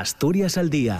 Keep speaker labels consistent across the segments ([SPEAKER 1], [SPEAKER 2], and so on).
[SPEAKER 1] Asturias al día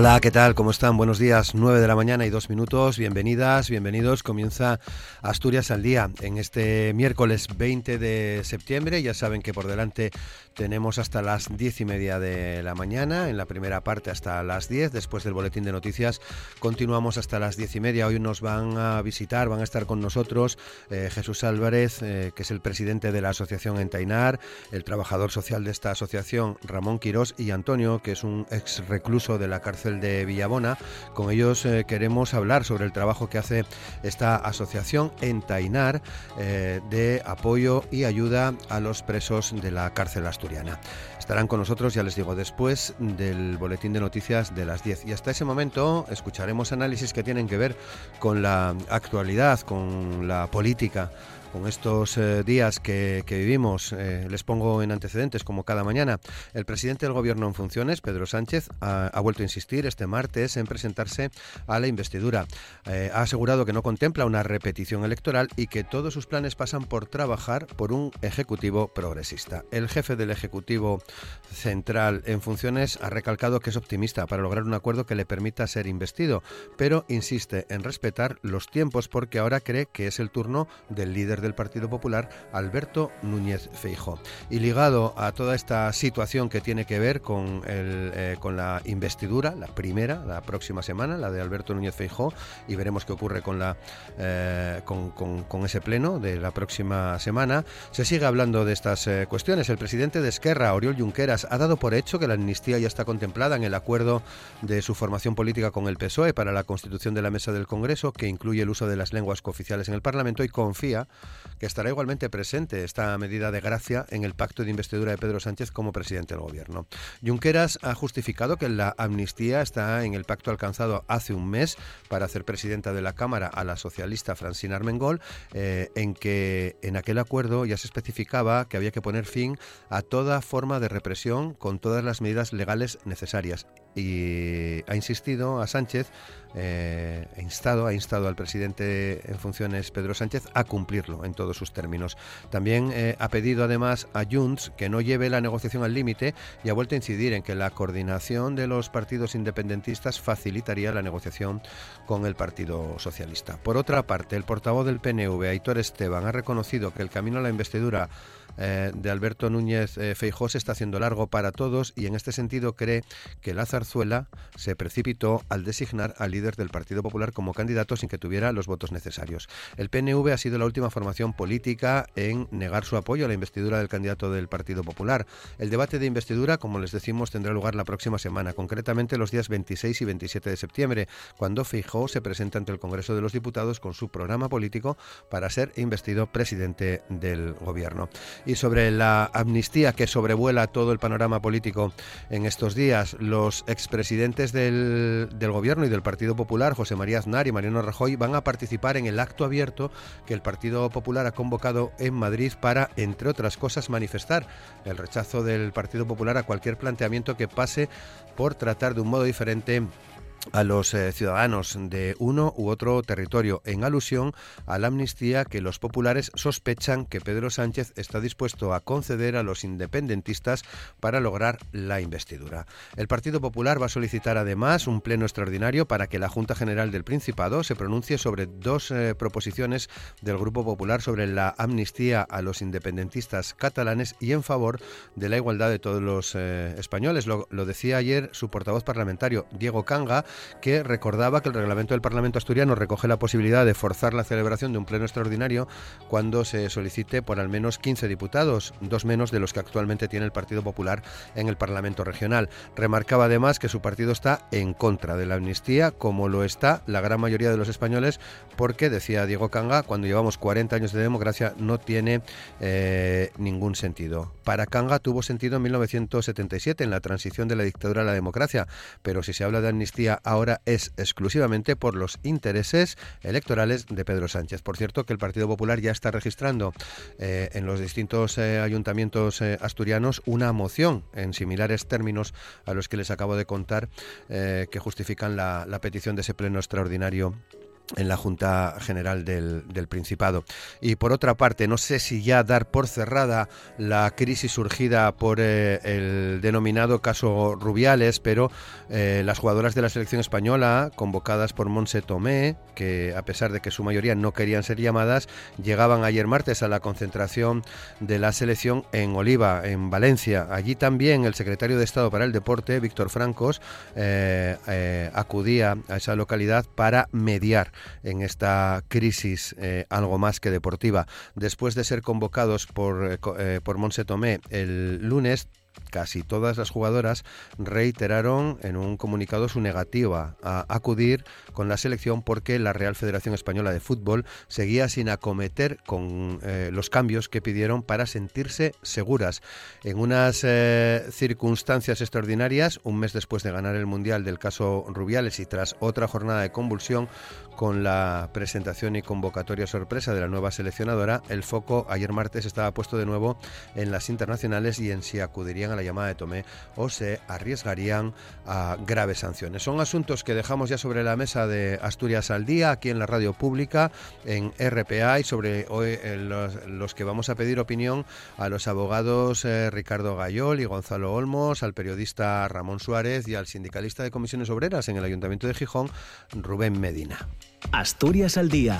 [SPEAKER 2] Hola, ¿qué tal? ¿Cómo están? Buenos días, 9 de la mañana y dos minutos. Bienvenidas, bienvenidos. Comienza Asturias al día en este miércoles 20 de septiembre. Ya saben que por delante tenemos hasta las diez y media de la mañana, en la primera parte hasta las 10. Después del boletín de noticias continuamos hasta las diez y media. Hoy nos van a visitar, van a estar con nosotros eh, Jesús Álvarez, eh, que es el presidente de la asociación Entainar, el trabajador social de esta asociación Ramón Quirós y Antonio, que es un ex recluso de la cárcel de Villabona. Con ellos eh, queremos hablar sobre el trabajo que hace esta asociación en Tainar eh, de apoyo y ayuda a los presos de la cárcel asturiana. Estarán con nosotros, ya les digo, después del boletín de noticias de las 10. Y hasta ese momento escucharemos análisis que tienen que ver con la actualidad, con la política con estos eh, días que, vivimos. Eh, les pongo en antecedentes, como cada mañana. El presidente del Gobierno en funciones, Pedro Sánchez, ha, vuelto a insistir este martes en presentarse a la investidura. Eh, ha asegurado que no contempla una repetición electoral y que todos sus planes pasan por trabajar por un Ejecutivo progresista. El jefe del Ejecutivo Central en funciones ha recalcado que es optimista para lograr un acuerdo que le permita ser investido, pero insiste en respetar los tiempos porque ahora cree que es el turno del líder del Partido Popular, Alberto Núñez Feijo. Y ligado a toda esta situación que tiene que ver con, el, eh, con la investidura, la primera, la próxima semana, la de Alberto Núñez Feijo, y veremos qué ocurre con, la, eh, con, con, ese pleno de la próxima semana, se sigue hablando de estas eh, cuestiones. El presidente de Esquerra, Oriol Junqueras, ha dado por hecho que la amnistía ya está contemplada en el acuerdo de su formación política con el PSOE para la constitución de la mesa del Congreso, que incluye el uso de las lenguas cooficiales en el Parlamento, y confía que estará igualmente presente esta medida de gracia en el pacto de investidura de Pedro Sánchez como presidente del gobierno. Junqueras ha justificado que la amnistía está en el pacto alcanzado hace un mes para hacer presidenta de la Cámara a la socialista Francina Armengol, eh, en que en aquel acuerdo ya se especificaba que había que poner fin a toda forma de represión con todas las medidas legales necesarias y ha insistido a Sánchez, eh, instado, ha instado al presidente en funciones Pedro Sánchez a cumplirlo en todos sus términos. También eh, ha pedido además a Junts que no lleve la negociación al límite y ha vuelto a incidir en que la coordinación de los partidos independentistas facilitaría la negociación con el Partido Socialista. Por otra parte, el portavoz del PNV, Aitor Esteban, ha reconocido que el camino a la investidura eh, de Alberto Núñez eh, Feijó se está haciendo largo para todos y en este sentido cree que la zarzuela se precipitó al designar al líder del Partido Popular como candidato sin que tuviera los votos necesarios. El PNV ha sido la última formación política en negar su apoyo a la investidura del candidato del Partido Popular. El debate de investidura, como les decimos, tendrá lugar la próxima semana, concretamente los días 26 y 27 de septiembre, cuando Feijó se presenta ante el Congreso de los Diputados con su programa político para ser investido presidente del Gobierno y sobre la amnistía que sobrevuela todo el panorama político en estos días. Los expresidentes del, del Gobierno y del Partido Popular, José María Aznar y Mariano Rajoy, van a participar en el acto abierto que el Partido Popular ha convocado en Madrid para, entre otras cosas, manifestar el rechazo del Partido Popular a cualquier planteamiento que pase por tratar de un modo diferente a los eh, ciudadanos de uno u otro territorio, en alusión a la amnistía que los populares sospechan que Pedro Sánchez está dispuesto a conceder a los independentistas para lograr la investidura. El Partido Popular va a solicitar además un pleno extraordinario para que la Junta General del Principado se pronuncie sobre dos eh, proposiciones del Grupo Popular sobre la amnistía a los independentistas catalanes y en favor de la igualdad de todos los eh, españoles. Lo, lo decía ayer su portavoz parlamentario, Diego Canga, que recordaba que el reglamento del Parlamento asturiano recoge la posibilidad de forzar la celebración de un pleno extraordinario cuando se solicite por al menos 15 diputados, dos menos de los que actualmente tiene el Partido Popular en el Parlamento regional. Remarcaba además que su partido está en contra de la amnistía, como lo está la gran mayoría de los españoles, porque, decía Diego Canga, cuando llevamos 40 años de democracia no tiene eh, ningún sentido. Para Canga tuvo sentido en 1977, en la transición de la dictadura a la democracia, pero si se habla de amnistía ahora es exclusivamente por los intereses electorales de Pedro Sánchez. Por cierto, que el Partido Popular ya está registrando eh, en los distintos eh, ayuntamientos eh, asturianos una moción en similares términos a los que les acabo de contar que justifican la petición de ese pleno extraordinario en la Junta General del, Principado. Y por otra parte, no sé si ya dar por cerrada la crisis surgida por eh, el denominado caso Rubiales, pero eh, las jugadoras de la selección española, convocadas por Monse Tomé, que a pesar de que su mayoría no querían ser llamadas, llegaban ayer martes a la concentración de la selección en Oliva, en Valencia. Allí también el secretario de Estado para el Deporte, Víctor Francos, eh, acudía a esa localidad para mediar en esta crisis eh, algo más que deportiva. Después de ser convocados por, eh, eh, por Monse Tomé el lunes, casi todas las jugadoras reiteraron en un comunicado su negativa a acudir con la selección porque la Real Federación Española de Fútbol seguía sin acometer con los cambios que pidieron para sentirse seguras. En unas circunstancias extraordinarias, un mes después de ganar el Mundial del caso Rubiales y tras otra jornada de convulsión con la presentación y convocatoria sorpresa de la nueva seleccionadora, el foco ayer martes estaba puesto de nuevo en las internacionales y en si acudirían a la llamada de Tomé o se arriesgarían a graves sanciones. Son asuntos que dejamos ya sobre la mesa de Asturias al día, aquí en la radio pública, en RPA y sobre hoy eh, los, que vamos a pedir opinión a los abogados eh, Ricardo Gayol y Gonzalo Olmos, al periodista Ramón Suárez y al sindicalista de comisiones obreras en el Ayuntamiento de Gijón, Rubén Medina.
[SPEAKER 1] Asturias al día,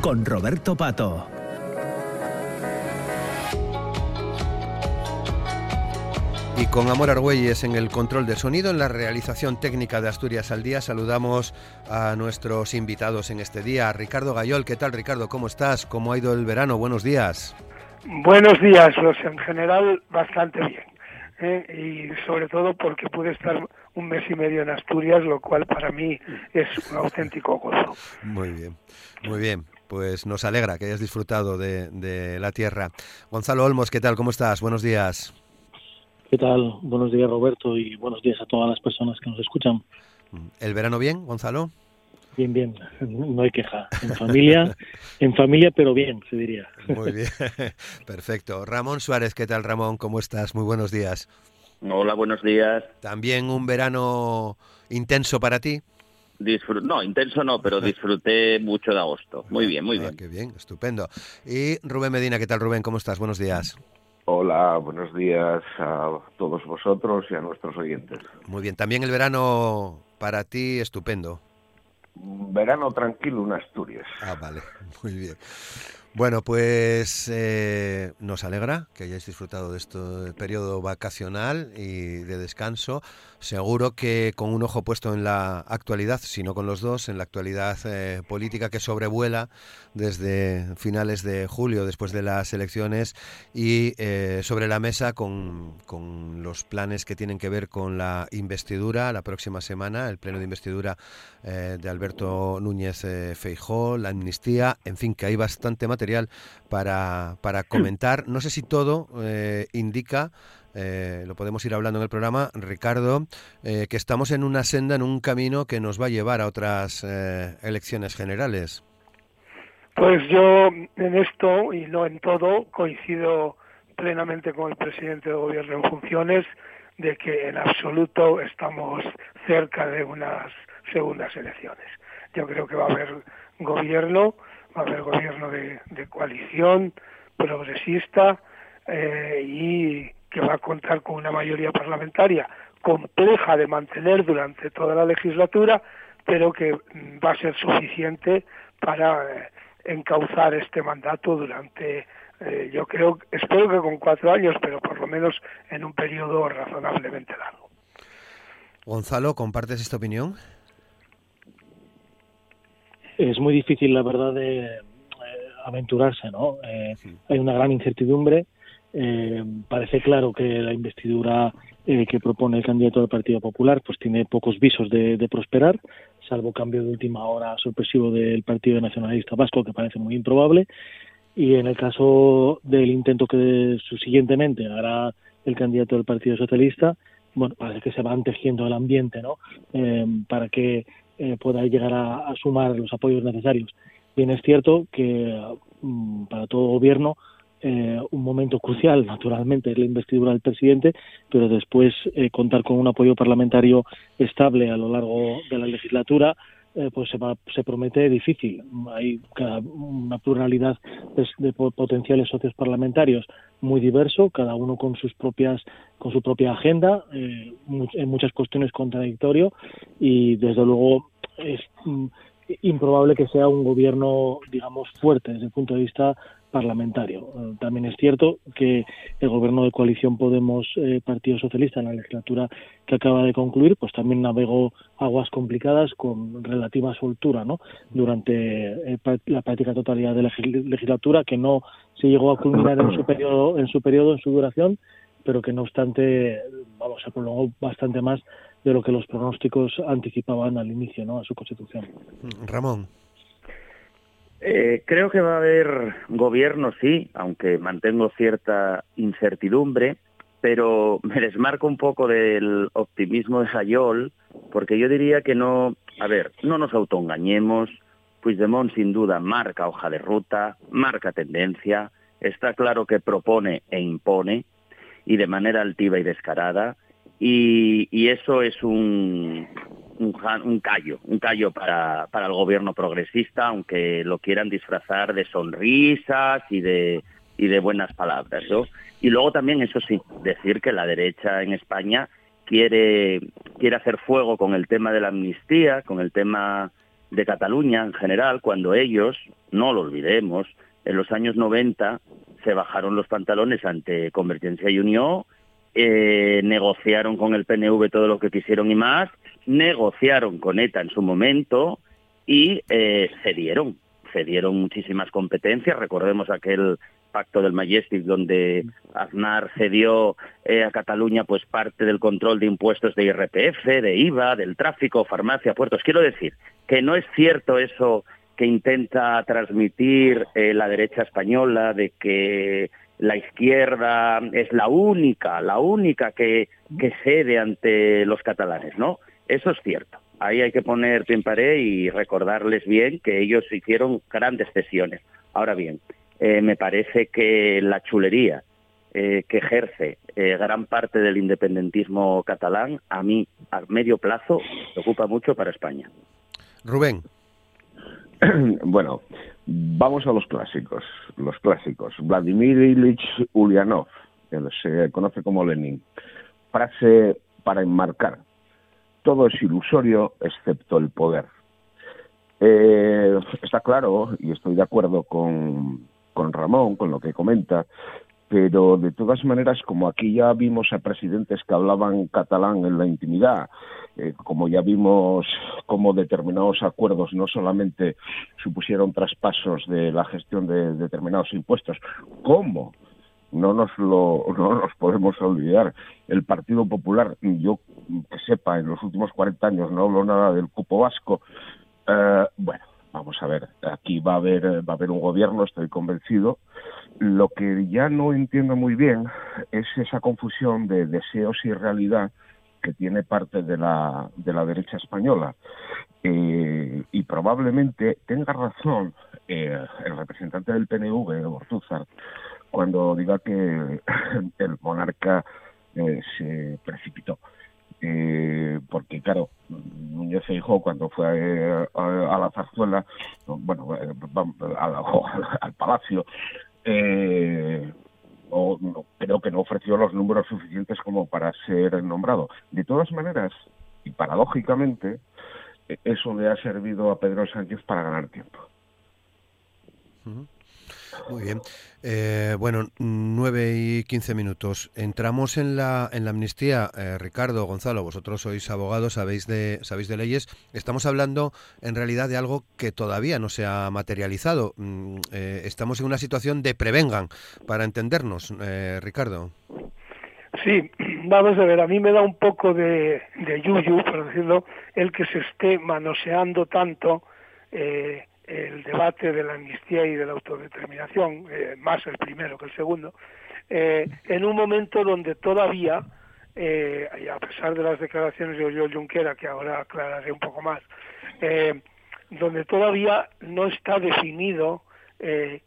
[SPEAKER 1] con Roberto Pato.
[SPEAKER 2] Y con Amor Argüelles en el control de sonido, en la realización técnica de Asturias al Día, saludamos a nuestros invitados en este día. Ricardo Gayol, ¿qué tal Ricardo? ¿Cómo estás? ¿Cómo ha ido el verano? Buenos días.
[SPEAKER 3] Buenos días, pues en general bastante bien. ¿Eh? Y sobre todo porque pude estar un mes y medio en Asturias, lo cual para mí es un auténtico gozo.
[SPEAKER 2] Muy bien, muy bien pues nos alegra que hayas disfrutado de, de, la tierra. Gonzalo Olmos, ¿qué tal? ¿Cómo estás? Buenos días.
[SPEAKER 4] ¿Qué tal? Buenos días, Roberto, y buenos días a todas las personas que nos escuchan.
[SPEAKER 2] ¿El verano bien, Gonzalo?
[SPEAKER 4] Bien, bien, no hay queja. En familia, en familia, pero bien, se diría.
[SPEAKER 2] Muy bien, perfecto. Ramón Suárez, ¿qué tal, Ramón? ¿Cómo estás? Muy buenos días.
[SPEAKER 5] Hola, buenos días.
[SPEAKER 2] ¿También un verano intenso para ti?
[SPEAKER 5] no, intenso no, pero disfruté mucho de agosto. Muy bien, muy ah, bien.
[SPEAKER 2] Qué bien, estupendo. Y Rubén Medina, ¿qué tal, Rubén? ¿Cómo estás? Buenos días.
[SPEAKER 6] Hola, buenos días a todos vosotros y a nuestros oyentes.
[SPEAKER 2] Muy bien, también el verano para ti estupendo.
[SPEAKER 6] Verano tranquilo en Asturias.
[SPEAKER 2] Ah, vale, muy bien. Bueno, pues eh, nos alegra que hayáis disfrutado de este periodo vacacional y de descanso. Seguro que con un ojo puesto en la actualidad, si no con los dos, en la actualidad eh, política que sobrevuela desde finales de julio, después de las elecciones, y eh, sobre la mesa con, con, los planes que tienen que ver con la investidura la próxima semana, el pleno de investidura de Alberto Núñez Feijó, la amnistía, en fin, que hay bastante material para, para comentar. No sé si todo indica eh, lo podemos ir hablando en el programa, Ricardo, eh, que estamos en una senda, en un camino que nos va a llevar a otras eh, elecciones generales.
[SPEAKER 3] Pues yo en esto y no en todo coincido plenamente con el presidente del gobierno en funciones de que en absoluto estamos cerca de unas segundas elecciones. Yo creo que va a haber gobierno, va a haber gobierno de, coalición progresista y que va a contar con una mayoría parlamentaria compleja de mantener durante toda la legislatura, pero que va a ser suficiente para eh, encauzar este mandato durante, eh, yo creo, espero que con cuatro años, pero por lo menos en un periodo razonablemente largo.
[SPEAKER 2] Gonzalo, ¿compartes esta opinión?
[SPEAKER 4] Es muy difícil, la verdad, de eh, aventurarse, ¿no? Hay una gran incertidumbre eh, parece claro que la investidura eh, que propone el candidato del Partido Popular pues tiene pocos visos de, prosperar, salvo cambio de última hora sorpresivo del Partido Nacionalista Vasco, que parece muy improbable. Y en el caso del intento que subsiguientemente hará el candidato del Partido Socialista, bueno, parece que se va tejiendo el ambiente, ¿no? para que pueda llegar a, a, sumar los apoyos necesarios. Bien es cierto que mm, para todo gobierno eh, un momento crucial, naturalmente, es la investidura del presidente, pero después eh, contar con un apoyo parlamentario estable a lo largo de la legislatura, eh, pues se, va, se promete difícil. Hay una pluralidad de, potenciales socios parlamentarios muy diverso, cada uno con sus propias, con su propia agenda, en muchas cuestiones contradictorio y desde luego es mm, improbable que sea un gobierno, digamos, fuerte desde el punto de vista parlamentario. Eh, también es cierto que el gobierno de coalición Podemos eh, Partido Socialista en la legislatura que acaba de concluir, pues también navegó aguas complicadas con relativa soltura, ¿no? Durante eh, la práctica totalidad de la legislatura que no se llegó a culminar en su periodo, en su periodo, en su duración, pero que no obstante, vamos, se prolongó bastante más de lo que los pronósticos anticipaban al inicio, ¿no? A su constitución.
[SPEAKER 2] Ramón.
[SPEAKER 5] Eh, creo que va a haber gobierno, sí, aunque mantengo cierta incertidumbre, pero me desmarco un poco del optimismo de Sayol, porque yo diría que no, a ver, no nos autoengañemos, Puigdemont sin duda marca hoja de ruta, marca tendencia, está claro que propone e impone, y de manera altiva y descarada, y eso es un, un, callo, un callo para, para el gobierno progresista, aunque lo quieran disfrazar de sonrisas y de, y de buenas palabras. Y luego también, eso sí, decir que la derecha en España quiere, quiere hacer fuego con el tema de la amnistía, con el tema de Cataluña en general, cuando ellos, no lo olvidemos, en los años 90 se bajaron los pantalones ante Convergencia y Unión, eh, negociaron con el PNV todo lo que quisieron y más, negociaron con ETA en su momento y eh, cedieron, cedieron muchísimas competencias. Recordemos aquel pacto del Majestic donde Aznar cedió eh, a Cataluña pues parte del control de impuestos de IRPF, de IVA, del tráfico, farmacia, puertos. Quiero decir que no es cierto eso que intenta transmitir eh, la derecha española de que la izquierda es la única, la única que, que cede ante los catalanes, ¿no? Eso es cierto. Ahí hay que poner pie en pared y recordarles bien que ellos hicieron grandes cesiones. Ahora bien, eh, me parece que la chulería eh, que ejerce eh, gran parte del independentismo catalán, a mí, a medio plazo, preocupa mucho para España.
[SPEAKER 2] Rubén.
[SPEAKER 6] Bueno, vamos a los clásicos. Los clásicos. Vladimir Ilich Ulyanov, que se conoce como Lenin. Frase para enmarcar todo es ilusorio excepto el poder. Eh, está claro, y estoy de acuerdo con, con Ramón, con lo que comenta, pero de todas maneras, como aquí ya vimos a presidentes que hablaban catalán en la intimidad, eh, como ya vimos cómo determinados acuerdos no solamente supusieron traspasos de la gestión de determinados impuestos, como no nos lo no nos podemos olvidar. El Partido Popular yo que sepa en los últimos 40 años no hablo nada del cupo vasco. Eh, bueno vamos a ver aquí va a haber va a haber un gobierno estoy convencido. Lo que ya no entiendo muy bien es esa confusión de deseos y realidad que tiene parte de la, de la derecha española. Eh, y probablemente tenga razón eh, el representante del PNV, Bortúzar, cuando diga que el monarca eh, se precipitó. Eh, porque claro, Núñez dijo cuando fue eh, a, la zarzuela, bueno, al, palacio, o, creo que no ofreció los números suficientes como para ser nombrado. De todas maneras, y paradójicamente, eso le ha servido a Pedro Sánchez para ganar tiempo.
[SPEAKER 2] Muy bien. Eh, bueno, nueve y quince minutos. Entramos en la, en la amnistía. Eh, Ricardo, Gonzalo, vosotros sois abogados, sabéis de, sabéis de leyes. Estamos hablando en realidad de algo que todavía no se ha materializado. Mm, eh, estamos en una situación de prevengan, para entendernos. Ricardo.
[SPEAKER 3] Sí, vamos a ver, a mí me da un poco de, de yuyu, por decirlo, el que se esté manoseando tanto eh, el debate de la amnistía y de la autodeterminación, eh, más el primero que el segundo, eh, en un momento donde todavía eh, a pesar de las declaraciones de Oriol Junquera, que ahora aclararé un poco más, eh, donde todavía no está definido el,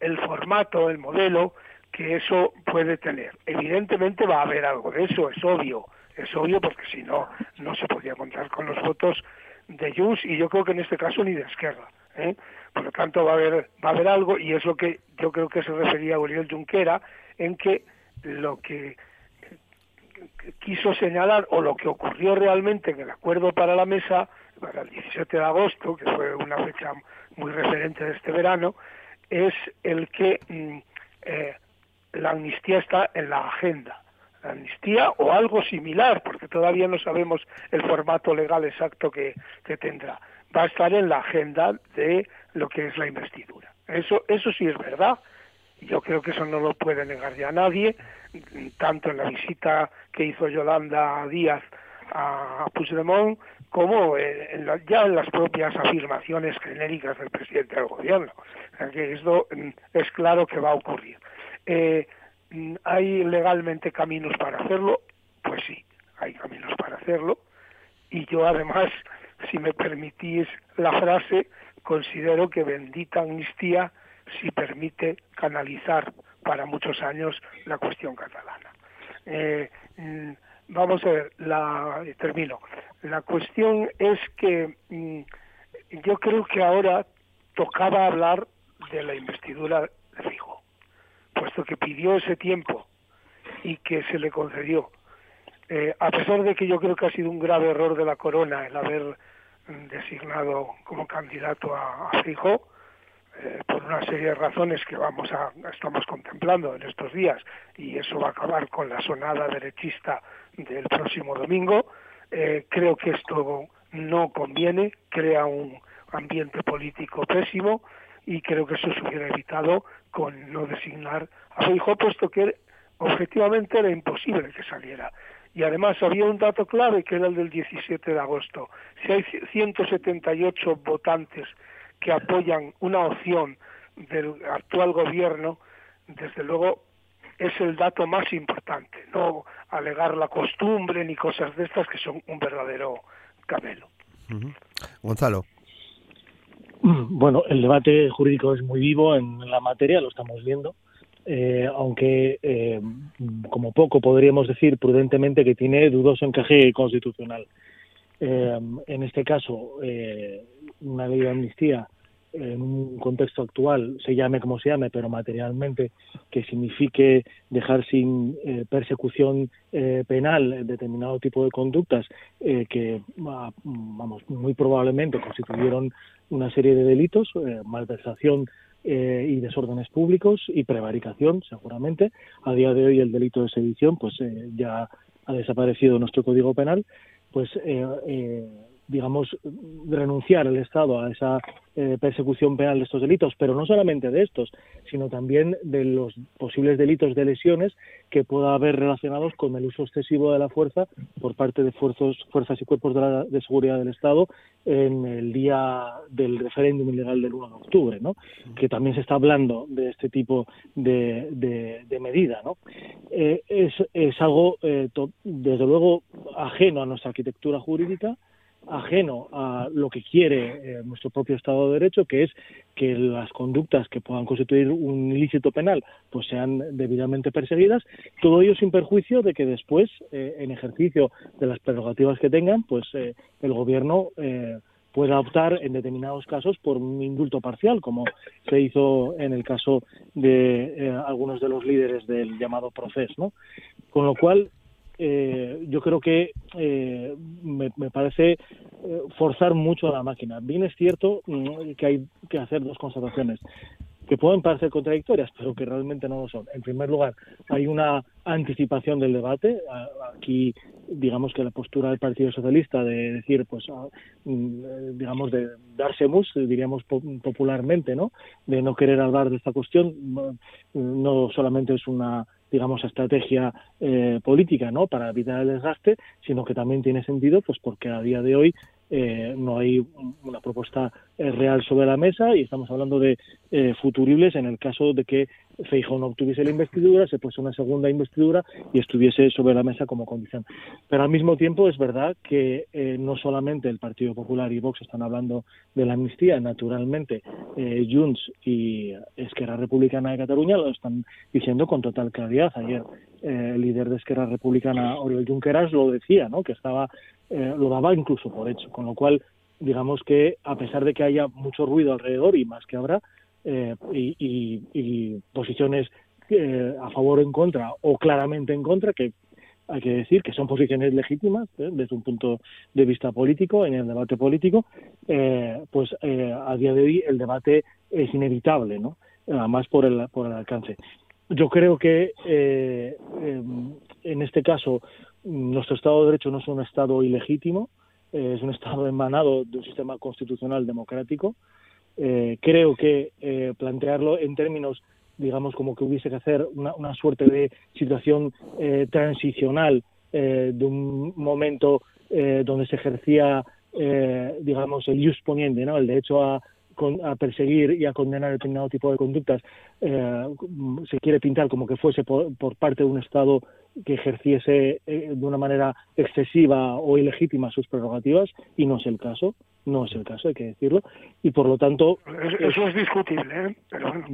[SPEAKER 3] el, formato, el modelo que eso puede tener. Evidentemente va a haber algo de eso, es obvio, es obvio porque si no, no se podía contar con los votos de Junts y yo creo que en este caso ni de Esquerra. ¿eh? Por lo tanto va a haber va a haber algo y es lo que yo creo que se refería a Oriol Junquera en que lo que quiso señalar o lo que ocurrió realmente en el acuerdo para la mesa para el 17 de agosto, que fue una fecha muy referente de este verano, es el que mm, eh, la amnistía está en la agenda. La amnistía o algo similar, porque todavía no sabemos el formato legal exacto que, tendrá. Va a estar en la agenda de lo que es la investidura. Eso, eso sí es verdad. Yo creo que eso no lo puede negar ya nadie, tanto en la visita que hizo Yolanda Díaz a Puigdemont como en ya en las propias afirmaciones genéricas del presidente del gobierno. que esto mm, es claro que va a ocurrir. Eh, ¿Hay legalmente caminos para hacerlo? Pues sí, hay caminos para hacerlo. Y yo además, si me permitís la frase, considero que bendita amnistía si permite canalizar para muchos años la cuestión catalana. Eh, mm, vamos a ver, la, termino. La cuestión es que mm, yo creo que ahora tocaba hablar de la investidura de Fijo, puesto que pidió ese tiempo y que se le concedió. Eh, a pesar de que yo creo que ha sido un grave error de la corona el haber mm, designado como candidato a, Fijo, eh, por una serie de razones que vamos a estamos contemplando en estos días y eso va a acabar con la sonada derechista del próximo domingo eh, creo que esto no conviene crea un ambiente político pésimo y creo que eso se hubiera evitado con no designar a su hijo puesto que objetivamente era imposible que saliera y además había un dato clave que era el del 17 de agosto si hay 178 votantes que apoyan una opción del actual gobierno, desde luego es el dato más importante, no alegar la costumbre ni cosas de estas que son un verdadero camelo.
[SPEAKER 2] Gonzalo.
[SPEAKER 4] Bueno, el debate jurídico es muy vivo en la materia, lo estamos viendo, eh, aunque eh, como poco podríamos decir prudentemente que tiene dudoso encaje constitucional. Eh, en este caso, una ley de amnistía en un contexto actual, se llame como se llame, pero materialmente, que signifique dejar sin eh, persecución eh, penal determinado tipo de conductas eh, que, vamos, muy probablemente constituyeron una serie de delitos, malversación y desórdenes públicos y prevaricación, seguramente. A día de hoy el delito de sedición, pues ya ha desaparecido nuestro Código Penal, pues digamos, renunciar el Estado a esa eh, persecución penal de estos delitos, pero no solamente de estos, sino también de los posibles delitos de lesiones que pueda haber relacionados con el uso excesivo de la fuerza por parte de fuerzas, fuerzas y cuerpos de, seguridad del Estado en el día del referéndum ilegal del 1 de octubre, ¿no? que también se está hablando de este tipo de, de, medida. ¿no? Eh, es, es, algo, eh, desde luego, ajeno a nuestra arquitectura jurídica, ajeno a lo que quiere eh, nuestro propio Estado de Derecho, que es que las conductas que puedan constituir un ilícito penal pues sean debidamente perseguidas, todo ello sin perjuicio de que después, eh, en ejercicio de las prerrogativas que tengan, pues eh, el Gobierno pueda optar en determinados casos por un indulto parcial, como se hizo en el caso de algunos de los líderes del llamado proceso, ¿no? Con lo cual, eh, yo creo que eh, me, parece eh, forzar mucho a la máquina. Bien es cierto mm, que hay que hacer dos constataciones que pueden parecer contradictorias, pero que realmente no lo son. En primer lugar, hay una anticipación del debate. Aquí, digamos que la postura del Partido Socialista de decir, pues, ah, mm, digamos, de darse mus, diríamos popularmente, ¿no? De no querer hablar de esta cuestión, no solamente es una digamos, estrategia eh, política, ¿no? Para evitar el desgaste, sino que también tiene sentido, pues porque a día de hoy eh, no hay una propuesta eh, real sobre la mesa y estamos hablando de eh, futuribles en el caso de que Feijóo no obtuviese la investidura, se pusiese una segunda investidura y estuviese sobre la mesa como condición. Pero al mismo tiempo es verdad que no solamente el Partido Popular y Vox están hablando de la amnistía, naturalmente Junts y Esquerra Republicana de Cataluña lo están diciendo con total claridad. Ayer el líder de Esquerra Republicana, Oriol Junqueras, lo decía, ¿no? que estaba eh, lo daba incluso por hecho, con lo cual digamos que a pesar de que haya mucho ruido alrededor y más que habrá eh, y, posiciones eh, a favor o en contra o claramente en contra que hay que decir que son posiciones legítimas desde un punto de vista político en el debate político pues a día de hoy el debate es inevitable no además por el por el alcance. Yo creo que en este caso nuestro Estado de Derecho no es un Estado ilegítimo, eh, es un Estado emanado de un sistema constitucional democrático. Eh, creo que eh, plantearlo en términos, digamos, como que hubiese que hacer una, suerte de situación transicional de un momento donde se ejercía, digamos, el jus poniente, el derecho a, a perseguir y a condenar determinado tipo de conductas, se quiere pintar como que fuese por, por parte de un Estado que ejerciese eh, de una manera excesiva o ilegítima sus prerrogativas y no es el caso, no es el caso, hay que decirlo, y por lo tanto...
[SPEAKER 3] Eso es discutible, ¿eh?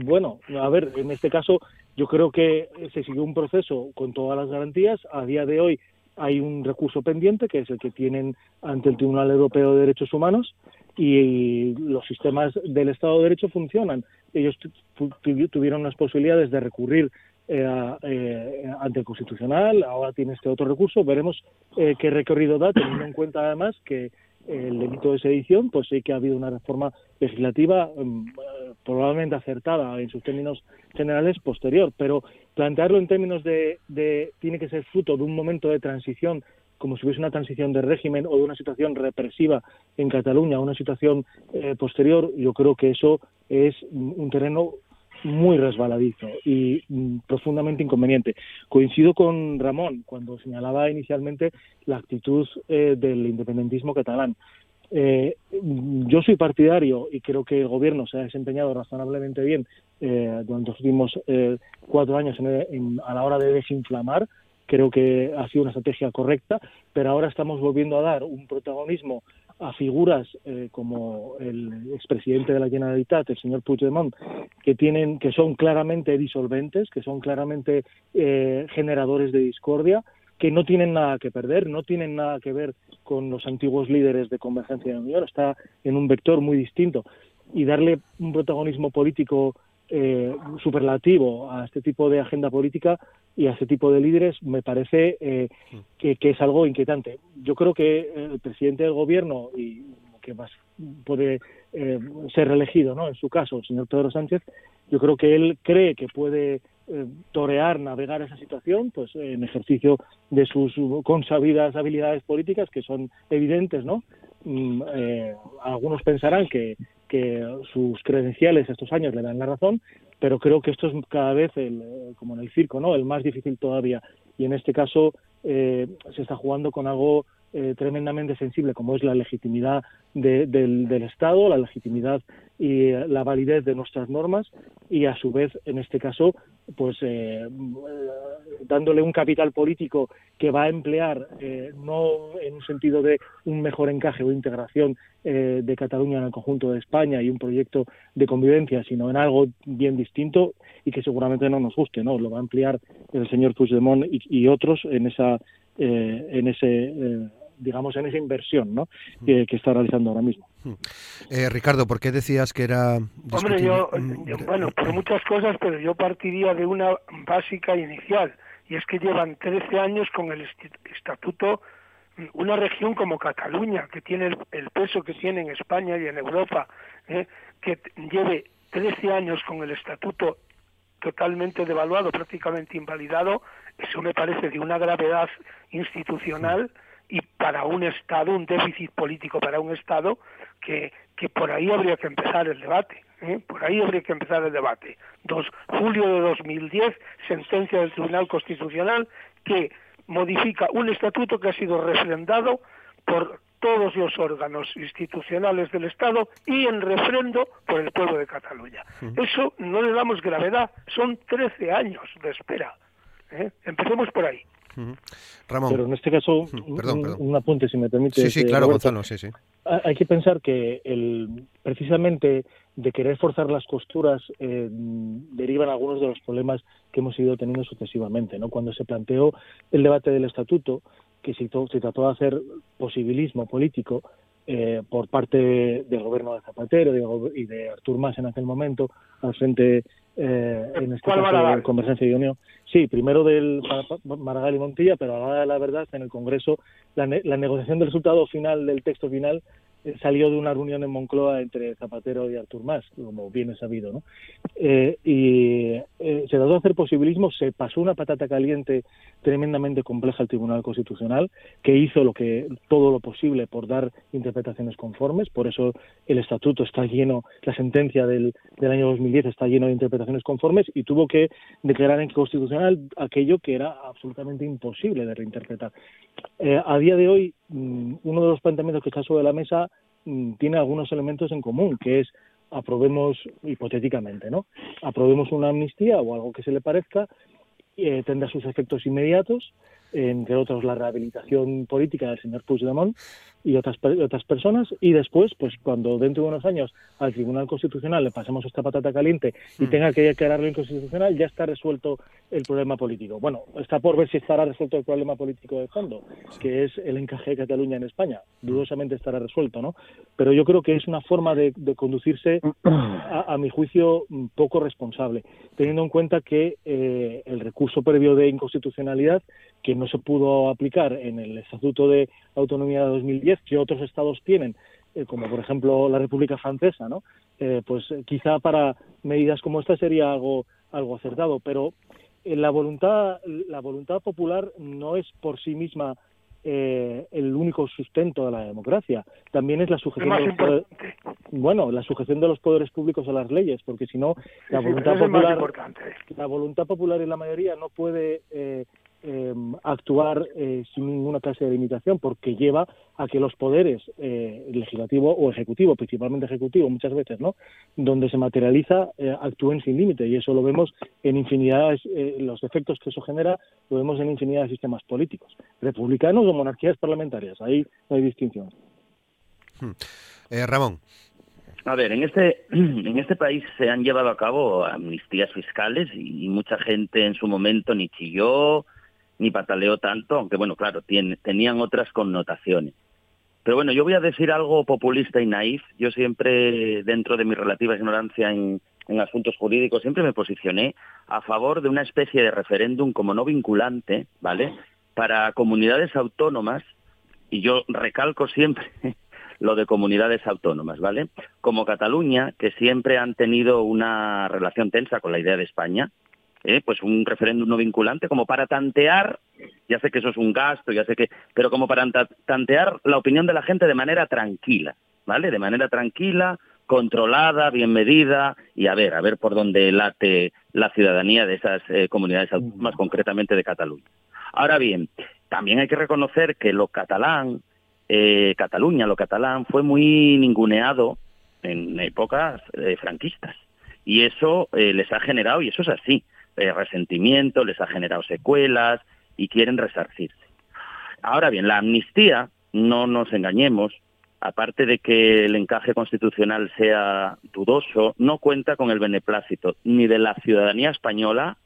[SPEAKER 4] bueno. a ver, en este caso yo creo que se siguió un proceso con todas las garantías, a día de hoy hay un recurso pendiente que es el que tienen ante el Tribunal Europeo de Derechos Humanos y los sistemas del Estado de Derecho funcionan. Ellos tuvieron las posibilidades de recurrir eh, eh, ante Constitucional, ahora tiene este otro recurso, veremos eh, qué recorrido da, teniendo en cuenta además que el delito de sedición, pues sí que ha habido una reforma legislativa mm, probablemente acertada en sus términos generales posterior, pero plantearlo en términos de, de, tiene que ser fruto de un momento de transición como si hubiese una transición de régimen o de una situación represiva en Cataluña, una situación eh, posterior, yo creo que eso es un terreno muy resbaladizo y mm, profundamente inconveniente. Coincido con Ramón cuando señalaba inicialmente la actitud eh, del independentismo catalán. Eh, yo soy partidario y creo que el gobierno se ha desempeñado razonablemente bien eh, durante los últimos cuatro años a la hora de desinflamar. Creo que ha sido una estrategia correcta, pero ahora estamos volviendo a dar un protagonismo a figuras eh, como el expresidente de la Generalitat, el señor Puigdemont, que tienen, que son claramente disolventes, que son claramente eh, generadores de discordia, que no tienen nada que perder, no tienen nada que ver con los antiguos líderes de Convergencia de Unión, está en un vector muy distinto. Y darle un protagonismo político eh, superlativo a este tipo de agenda política y a este tipo de líderes me parece eh, que, es algo inquietante. Yo creo que el presidente del gobierno y que más puede eh, ser reelegido, ¿no? En su caso, el señor Pedro Sánchez, yo creo que él cree que puede eh, torear, navegar esa situación, pues en ejercicio de sus consabidas habilidades políticas que son evidentes, ¿no? Mm, algunos pensarán que, que sus credenciales estos años le dan la razón, pero creo que esto es cada vez, el, eh, como en el circo, ¿no? el más difícil todavía. Y en este caso eh, se está jugando con algo eh, tremendamente sensible, como es la legitimidad del, Estado, la legitimidad y la validez de nuestras normas, y a su vez, en este caso, pues eh, dándole un capital político que va a emplear eh, no en un sentido de un mejor encaje o integración de Cataluña en el conjunto de España y un proyecto de convivencia, sino en algo bien distinto y que seguramente no nos guste, ¿no? Lo va a emplear el señor Puigdemont y, y otros en esa eh, en ese eh, digamos en esa inversión ¿no? que, está realizando ahora mismo.
[SPEAKER 2] Eh, Ricardo, ¿por qué decías que era...
[SPEAKER 3] Hombre, yo, bueno, por muchas cosas, pero yo partiría de una básica inicial, y es que llevan 13 años con el estatuto, una región como Cataluña, que tiene el, peso que tiene en España y en Europa, que lleve 13 años con el estatuto totalmente devaluado, prácticamente invalidado, eso me parece de una gravedad institucional y para un Estado, un déficit político para un Estado, que, que por ahí habría que empezar el debate. ¿eh? Por ahí habría que empezar el debate. Dos, julio de 2010, sentencia del Tribunal Constitucional que modifica un estatuto que ha sido refrendado por todos los órganos institucionales del Estado y en refrendo por el pueblo de Cataluña. Eso no le damos gravedad, son 13 años de espera. ¿eh? Empecemos por ahí.
[SPEAKER 2] Ramón.
[SPEAKER 4] Pero en este caso, un, apunte, si me permite.
[SPEAKER 2] Sí, sí,
[SPEAKER 4] eh,
[SPEAKER 2] claro, Gonzalo, sí, sí.
[SPEAKER 4] Hay que pensar que el, precisamente de querer forzar las costuras eh, derivan algunos de los problemas que hemos ido teniendo sucesivamente. ¿no? Cuando se planteó el debate del estatuto, que se, se trató de hacer posibilismo político, eh, por parte del gobierno de Zapatero y de Artur Mas en aquel momento al frente eh, en este caso de Convergencia y Unión. Sí, primero del Maragall y Montilla, pero a la hora de la verdad en el Congreso la, la negociación del resultado final del texto final salió de una reunión en Moncloa entre Zapatero y Artur Mas, como bien es sabido, ¿no? Eh, y eh, se trató de hacer posibilismo, se pasó una patata caliente tremendamente compleja al Tribunal Constitucional, que hizo lo que todo lo posible por dar interpretaciones conformes, por eso el estatuto está lleno, la sentencia del, del año 2010 está lleno de interpretaciones conformes y tuvo que declarar en constitucional aquello que era absolutamente imposible de reinterpretar. Eh, a día de hoy, mm, uno de los planteamientos que está sobre la mesa tiene algunos elementos en común, que es aprobemos hipotéticamente, ¿no? Aprobemos una amnistía o algo que se le parezca, eh, tendrá sus efectos inmediatos, entre otros la rehabilitación política del señor Puigdemont y otras otras personas. Y después pues cuando dentro de unos años al Tribunal Constitucional le pasemos esta patata caliente y hmm. tenga que declararlo inconstitucional ya está resuelto el problema político. Bueno está por ver si estará resuelto el problema político de fondo que es el encaje de Cataluña en España. Dudosamente estará resuelto no pero yo creo que es una forma de, conducirse a, mi juicio poco responsable teniendo en cuenta que eh, el recurso previo de inconstitucionalidad que no se pudo aplicar en el Estatuto de Autonomía de 2010 que otros estados tienen, eh, como por ejemplo la República Francesa, ¿no? Eh, pues eh, quizá para medidas como esta sería algo algo acertado, pero la voluntad la voluntad popular no es por sí misma el único sustento de la democracia. También es la sujeción de los poderes, bueno, la sujeción de los poderes públicos a las leyes, porque si no la voluntad popular la voluntad popular y la mayoría no puede eh, actuar eh, sin ninguna clase de limitación, porque lleva a que los poderes eh, legislativo o ejecutivo, principalmente ejecutivo, muchas veces, ¿no? Donde se materializa, eh, actúen sin límite y eso lo vemos en infinidad, los efectos que eso genera, lo vemos en infinidad de sistemas políticos, republicanos o monarquías parlamentarias. Ahí no hay distinción.
[SPEAKER 2] Hmm. Ramón.
[SPEAKER 5] A ver, en este, en este país se han llevado a cabo amnistías fiscales y mucha gente en su momento ni chilló, ni pataleó tanto, aunque bueno, claro, tenían otras connotaciones. Pero bueno, yo voy a decir algo populista y naif. Yo siempre, dentro de mi relativa ignorancia en, en asuntos jurídicos, siempre me posicioné a favor de una especie de referéndum como no vinculante, ¿vale? Para comunidades autónomas, y yo recalco siempre lo de comunidades autónomas, ¿vale? Como Cataluña, que siempre han tenido una relación tensa con la idea de España, ¿eh? pues un referéndum no vinculante como para tantear, ya sé que eso es un gasto, ya sé que, pero como para tantear la opinión de la gente de manera tranquila, ¿vale? De manera tranquila, controlada, bien medida y a ver, a ver por dónde late la ciudadanía de esas eh, comunidades autónomas, concretamente de Cataluña. Ahora bien, también hay que reconocer que lo catalán, eh, Cataluña, lo catalán, fue muy ninguneado en épocas franquistas. Y eso les ha generado, y eso es así, eh, resentimiento, les ha generado secuelas y quieren resarcirse. Ahora bien, la amnistía, no nos engañemos, aparte de que el encaje constitucional sea dudoso, no cuenta con el beneplácito ni de la ciudadanía española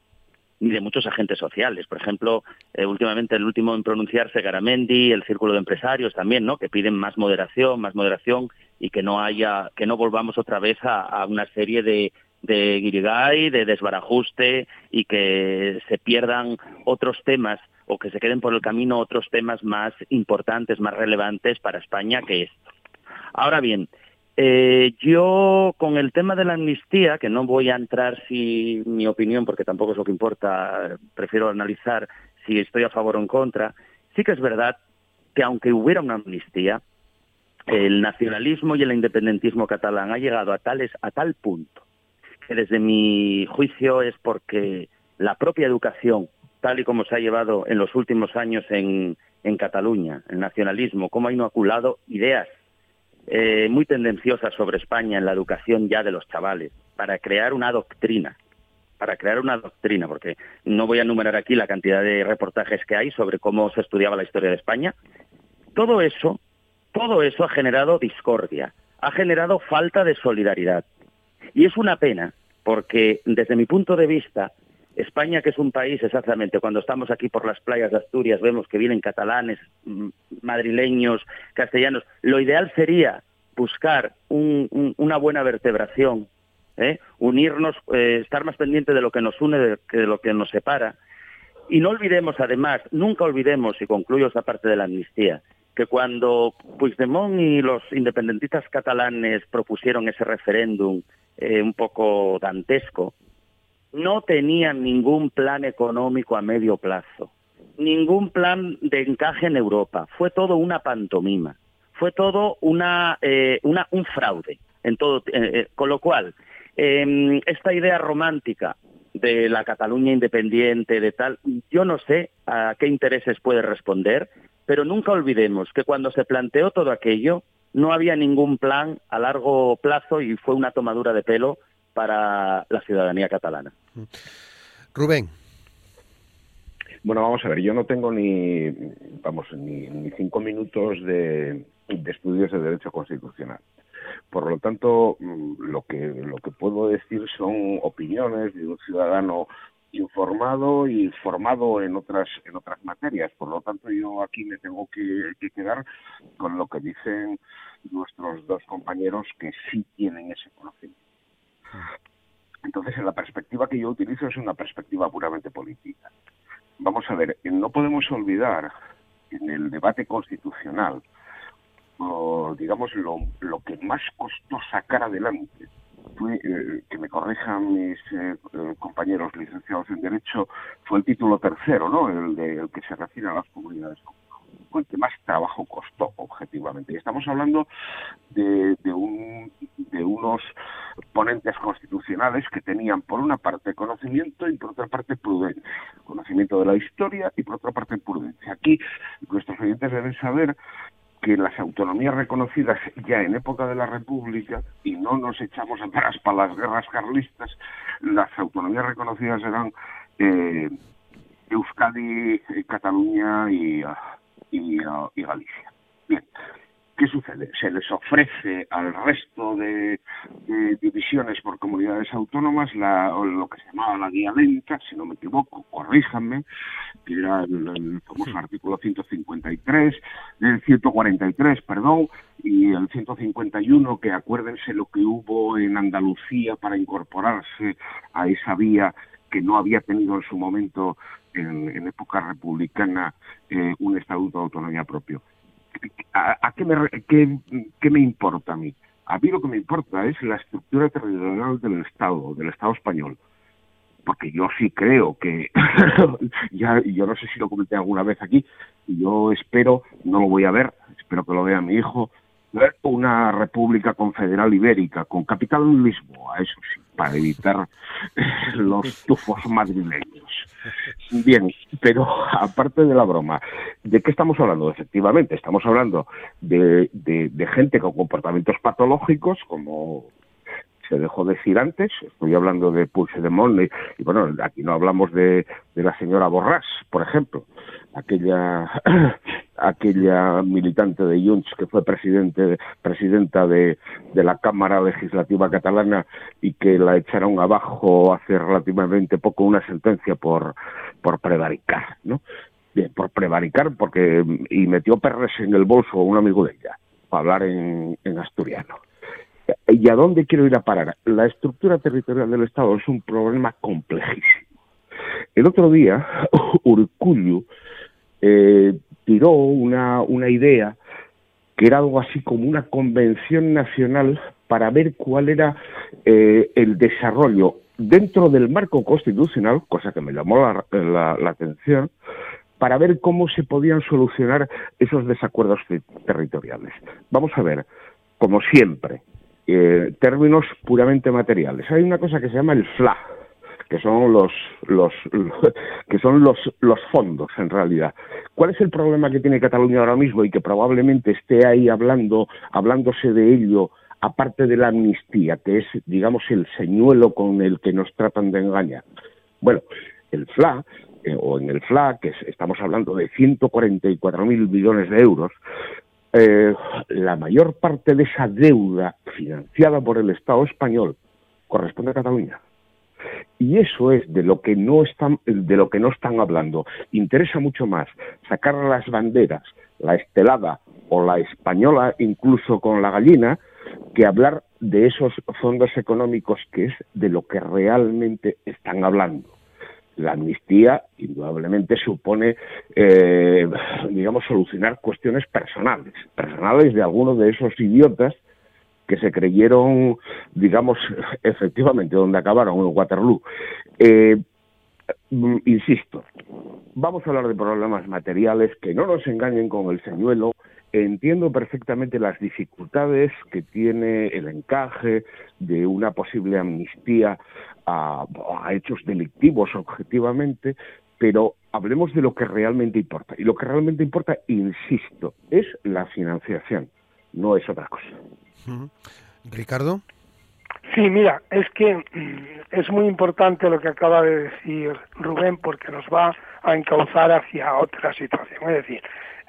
[SPEAKER 5] ni de muchos agentes sociales. Por ejemplo, eh, últimamente el último en pronunciarse, Garamendi, el Círculo de Empresarios también, ¿no? Que piden más moderación, más moderación y que no haya, que no volvamos otra vez a una serie de, de guirigay, de desbarajuste y que se pierdan otros temas o que se queden por el camino otros temas más importantes, más relevantes para España que esto. Ahora bien, eh, yo con el tema de la amnistía, que no voy a entrar si mi opinión, porque tampoco es lo que importa, prefiero analizar si estoy a favor o en contra, sí que es verdad que aunque hubiera una amnistía, el nacionalismo y el independentismo catalán ha llegado a, tales, a tal punto desde mi juicio es porque la propia educación, tal y como se ha llevado en los últimos años en, en Cataluña, el nacionalismo, cómo ha inoculado ideas eh, muy tendenciosas sobre España en la educación ya de los chavales, para crear una doctrina, para crear una doctrina, porque no voy a enumerar aquí la cantidad de reportajes que hay sobre cómo se estudiaba la historia de España. Todo eso, todo eso ha generado discordia, ha generado falta de solidaridad. Y es una pena, porque desde mi punto de vista, España, que es un país exactamente, cuando estamos aquí por las playas de Asturias, vemos que vienen catalanes, mm, madrileños, castellanos. Lo ideal sería buscar una buena vertebración, ¿eh? unirnos, eh, estar más pendiente de lo que nos une que de lo que nos separa. Y no olvidemos, además, nunca olvidemos, y concluyo esa parte de la amnistía, que cuando Puigdemont y los independentistas catalanes propusieron ese referéndum eh, un poco dantesco, no tenían ningún plan económico a medio plazo, ningún plan de encaje en Europa. Fue todo una pantomima, fue todo una, eh, un fraude. En todo, eh, eh, con lo cual, em, esta idea romántica de la Cataluña independiente, de tal, yo no sé a qué intereses puede responder, pero nunca olvidemos que cuando se planteó todo aquello, no había ningún plan a largo plazo y fue una tomadura de pelo para la ciudadanía catalana.
[SPEAKER 2] Rubén.
[SPEAKER 6] Bueno, vamos a ver, yo no tengo ni, vamos, ni, cinco minutos de, estudios de derecho constitucional. Por lo tanto, mm, lo que, lo que puedo decir son opiniones de un ciudadano informado y formado en otras en otras materias. Por lo tanto, yo aquí me tengo que, que, quedar con lo que dicen nuestros dos compañeros que sí tienen ese conocimiento. Entonces, en la perspectiva que yo utilizo es una perspectiva puramente política. Vamos a ver, no podemos olvidar en el debate constitucional, digamos, lo, que más costó sacar adelante fue, eh, que me corrijan mis eh, compañeros licenciados en Derecho, fue el título tercero, ¿no? El, de, el que se refiere a las comunidades el que más trabajo costó objetivamente. Y estamos hablando de, unos ponentes constitucionales que tenían por una parte conocimiento y por otra parte prudencia. Conocimiento de la historia y por otra parte prudencia. Aquí nuestros oyentes deben saber que las autonomías reconocidas ya en época de la República, y no nos echamos atrás para las guerras carlistas, las autonomías reconocidas eran eh, Euskadi, Cataluña y, y, Galicia. Bien, ¿qué sucede? Se les ofrece al resto de, divisiones por comunidades autónomas la, lo que se llamaba la guía lenta, si no me equivoco, corríjanme, que era el, famoso artículo 153, el 143, perdón, y el 151, que acuérdense lo que hubo en Andalucía para incorporarse a esa vía que no había tenido en su momento en, época republicana eh, un estatuto de autonomía propio. ¿A, qué, me, qué, me importa a mí? A mí lo que me importa es la estructura territorial del Estado, del Estado español porque yo sí creo que, ya yo no sé si lo comenté alguna vez aquí, yo espero, no lo voy a ver, espero que lo vea mi hijo, una república confederal ibérica con capital en Lisboa, eso sí, para evitar los tufos madrileños. Bien, pero aparte de la broma, ¿de qué estamos hablando? Efectivamente, estamos hablando de, de, gente con comportamientos patológicos, como se dejó decir antes, estoy hablando de Puigdemont y, y bueno, aquí no hablamos de, la señora Borrás, por ejemplo, aquella aquella militante de Junts que fue presidente presidenta de, de, la Cámara Legislativa catalana y que la echaron abajo hace relativamente poco una sentencia por por prevaricar, ¿no? Bien, por prevaricar porque y metió perres en el bolso a un amigo de ella para hablar en, en asturiano. ¿Y a dónde quiero ir a parar? La estructura territorial del Estado es un problema complejísimo. El otro día, Urcullu eh, tiró una, una idea que era algo así como una convención nacional para ver cuál era eh, el desarrollo dentro del marco constitucional, cosa que me llamó la, atención, para ver cómo se podían solucionar esos desacuerdos territoriales. Vamos a ver, como siempre, eh, términos puramente materiales. Hay una cosa que se llama el FLA, que son los, los, que son los, los fondos en realidad. ¿Cuál es el problema que tiene Cataluña ahora mismo y que probablemente esté ahí hablando, hablándose de ello, aparte de la amnistía, que es, digamos, el señuelo con el que nos tratan de engañar? Bueno, el FLA, eh, o en el FLA, que estamos hablando de 144.000 millones de euros, eh, la mayor parte de esa deuda financiada por el Estado español corresponde a Cataluña. Y eso es de lo que no están, de lo que no están hablando. Interesa mucho más sacar las banderas, la estelada o la española incluso con la gallina, que hablar de esos fondos económicos que es de lo que realmente están hablando la amnistía indudablemente supone, eh, digamos, solucionar cuestiones personales, personales de algunos de esos idiotas que se creyeron, digamos, efectivamente donde acabaron en Waterloo. Eh, mm, insisto, vamos a hablar de problemas materiales, que no nos engañen con el señuelo, entiendo perfectamente las dificultades que tiene el encaje de una posible amnistía a, hechos delictivos objetivamente, pero hablemos de lo que realmente importa. Y lo que realmente importa, insisto, es la financiación, no es otra cosa.
[SPEAKER 2] Ricardo.
[SPEAKER 3] Sí, mira, es que mm, es muy importante lo que acaba de decir Rubén porque nos va a encauzar hacia otra situación. Es decir,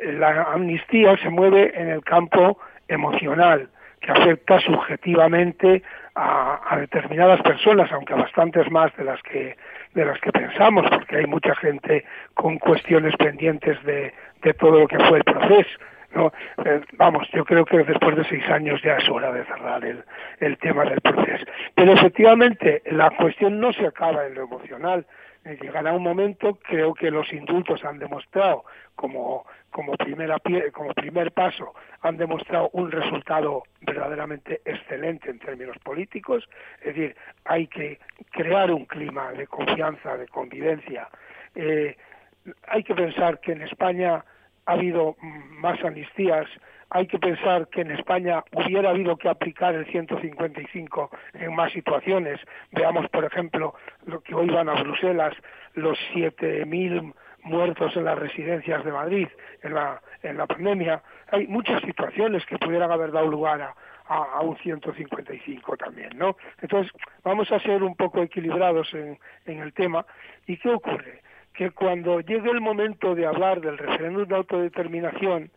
[SPEAKER 3] la amnistía se mueve en el campo emocional, que afecta subjetivamente a, determinadas personas, aunque a bastantes más de las que de las que pensamos, porque hay mucha gente con cuestiones pendientes de, de todo lo que fue el proceso. ¿no? Eh, vamos, yo creo que después de seis años ya es hora de cerrar el, el tema del proceso. Pero efectivamente la cuestión no se acaba en lo emocional. Eh, llegará un momento, creo que los indultos han demostrado como como, primera, como primer paso han demostrado un resultado verdaderamente excelente en términos políticos, es decir, hay que crear un clima de confianza, de convivencia. Eh, hay que pensar que en España ha habido más amnistías, hay que pensar que en España hubiera habido que aplicar el 155 en más situaciones. Veamos, por ejemplo, lo que hoy van a Bruselas, los 7.000 muertos en las residencias de Madrid en la, en la pandemia. Hay muchas situaciones que pudieran haber dado lugar a, un 155 también, ¿no? Entonces, vamos a ser un poco equilibrados en, en el tema. ¿Y qué ocurre? Que cuando llegue el momento de hablar del referéndum de autodeterminación,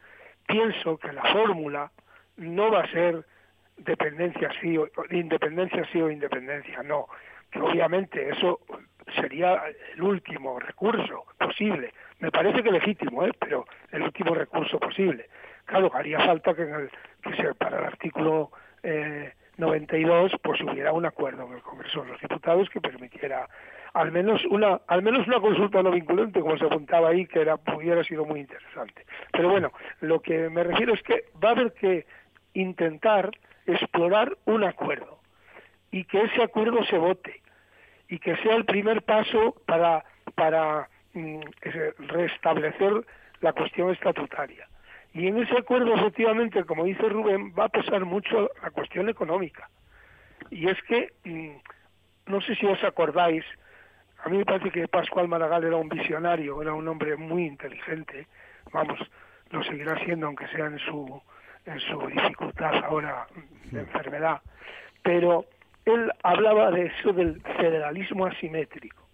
[SPEAKER 3] pienso que la fórmula no va a ser dependencia sí o independencia sí o independencia, no. Que obviamente eso sería el último recurso posible. Me parece que legítimo, ¿eh? pero el último recurso posible. Claro, haría falta que, en el, que se, para el artículo eh, 92 pues hubiera un acuerdo en el Congreso de los Diputados que permitiera al menos una al menos una consulta no vinculante como se apuntaba ahí que era hubiera sido muy interesante pero bueno lo que me refiero es que va a haber que intentar explorar un acuerdo y que ese acuerdo se vote y que sea el primer paso para, para mm, restablecer la cuestión estatutaria. Y en ese acuerdo, efectivamente, como dice Rubén, va a pesar mucho la cuestión económica. Y es que, mm, no sé si os acordáis, a mí me parece que Pascual Maragall era un visionario, era un hombre muy inteligente, vamos, lo seguirá siendo aunque sea en su, en su dificultad ahora de enfermedad, pero él hablaba de eso del federalismo asimétrico.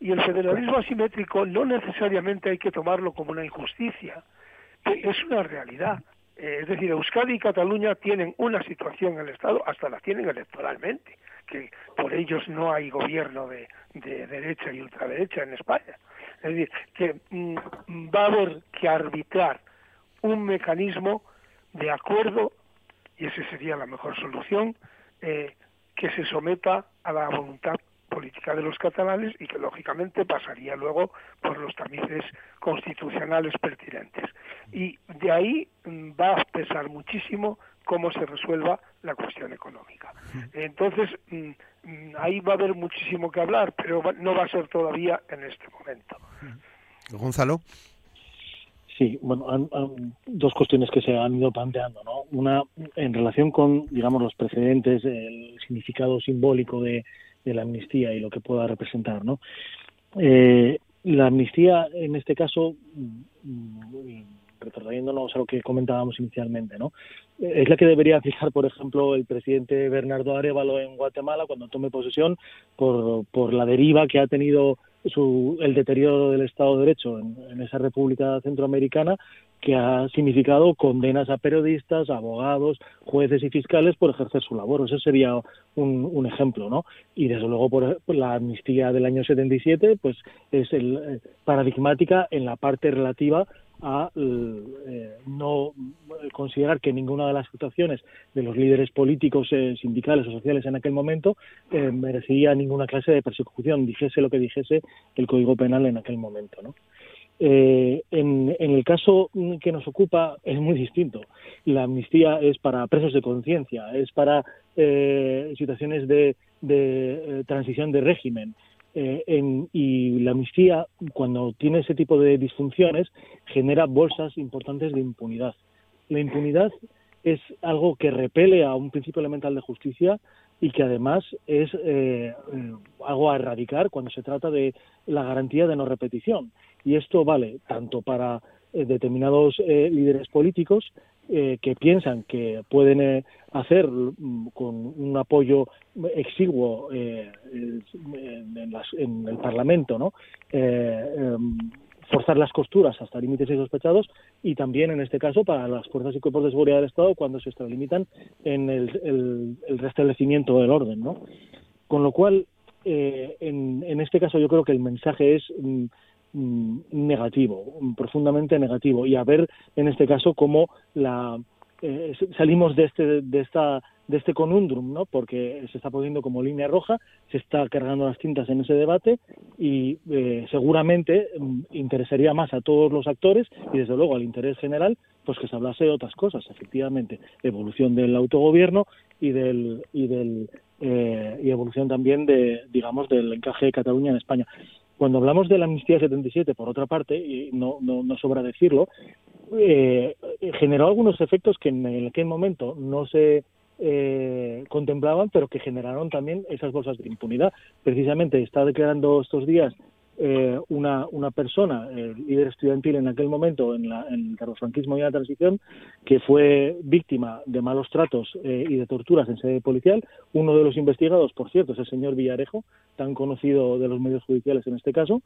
[SPEAKER 3] Y el federalismo asimétrico no necesariamente hay que tomarlo como una injusticia, es una realidad. Eh, es decir, Euskadi y Cataluña tienen una situación en el Estado, hasta la tienen electoralmente, que por ellos no hay gobierno de, derecha y ultraderecha en España. Es decir, que mm, va a haber que arbitrar un mecanismo de acuerdo, y esa sería la mejor solución, eh, que se someta a la voluntad política de los catalanes y que lógicamente pasaría luego por los tamices constitucionales pertinentes. Y de ahí mm, va a pesar muchísimo cómo se resuelva la cuestión económica. Entonces, mm, ahí va a haber muchísimo que hablar, pero no va a ser todavía en este momento.
[SPEAKER 2] Gonzalo.
[SPEAKER 4] Sí, bueno, dos cuestiones que se han ido planteando, ¿no? Una en relación con, digamos, los precedentes, el significado simbólico de de la amnistía y lo que pueda representar, ¿no? Eh, la amnistía, en este caso, mm, retrocediéndonos a lo que comentábamos inicialmente, ¿no? Es la que debería fijar, por ejemplo, el presidente Bernardo Arevalo en Guatemala cuando tome posesión por, por la deriva que ha tenido su, el deterioro del Estado de Derecho en, esa República Centroamericana que ha significado condenas a periodistas, abogados, jueces y fiscales por ejercer su labor. Ese sería un, un ejemplo, ¿no? Y desde luego por, la amnistía del año 77, pues es el, eh, paradigmática en la parte relativa a eh, no considerar que ninguna de las actuaciones de los líderes políticos, eh, sindicales o sociales en aquel momento eh, merecía ninguna clase de persecución, dijese lo que dijese el Código Penal en aquel momento. ¿no? En, en, el caso que nos ocupa es muy distinto. La amnistía es para presos de conciencia, es para situaciones de, de transición de régimen, eh, en, y la amnistía, cuando tiene ese tipo de disfunciones, genera bolsas importantes de impunidad. La impunidad es algo que repele a un principio elemental de justicia y que además es eh, eh, algo a erradicar cuando se trata de la garantía de no repetición. Y esto vale tanto para determinados líderes políticos eh, que piensan que pueden eh, hacer mm, con un apoyo exiguo eh, en, el Parlamento, ¿no? Em, forzar las costuras hasta límites sospechados y también en este caso para las fuerzas y cuerpos de seguridad del Estado cuando se extralimitan en el, restablecimiento del orden, ¿no? Con lo cual, en, en, este caso yo creo que el mensaje es Mm, negativo, profundamente negativo, y a ver en este caso cómo la eh, salimos de este de esta de este conundrum, ¿no? Porque se está poniendo como línea roja, se está cargando las tintas en ese debate y eh, seguramente mm, interesaría más a todos los actores y desde luego al interés general, pues que se hablase de otras cosas, efectivamente, evolución del autogobierno y del y del eh, y evolución también de digamos del encaje de Cataluña en España. Cuando hablamos de la amnistía 77, por otra parte, y no, no, sobra decirlo, eh, generó algunos efectos que en aquel momento no se eh, contemplaban, pero que generaron también esas bolsas de impunidad. Precisamente está declarando estos días eh, una, una persona, el líder estudiantil en aquel momento, en, la, en el franquismo y la transición, que fue víctima de malos tratos eh, y de torturas en sede policial. Uno de los investigados, por cierto, es el señor Villarejo, tan conocido de los medios judiciales en este caso,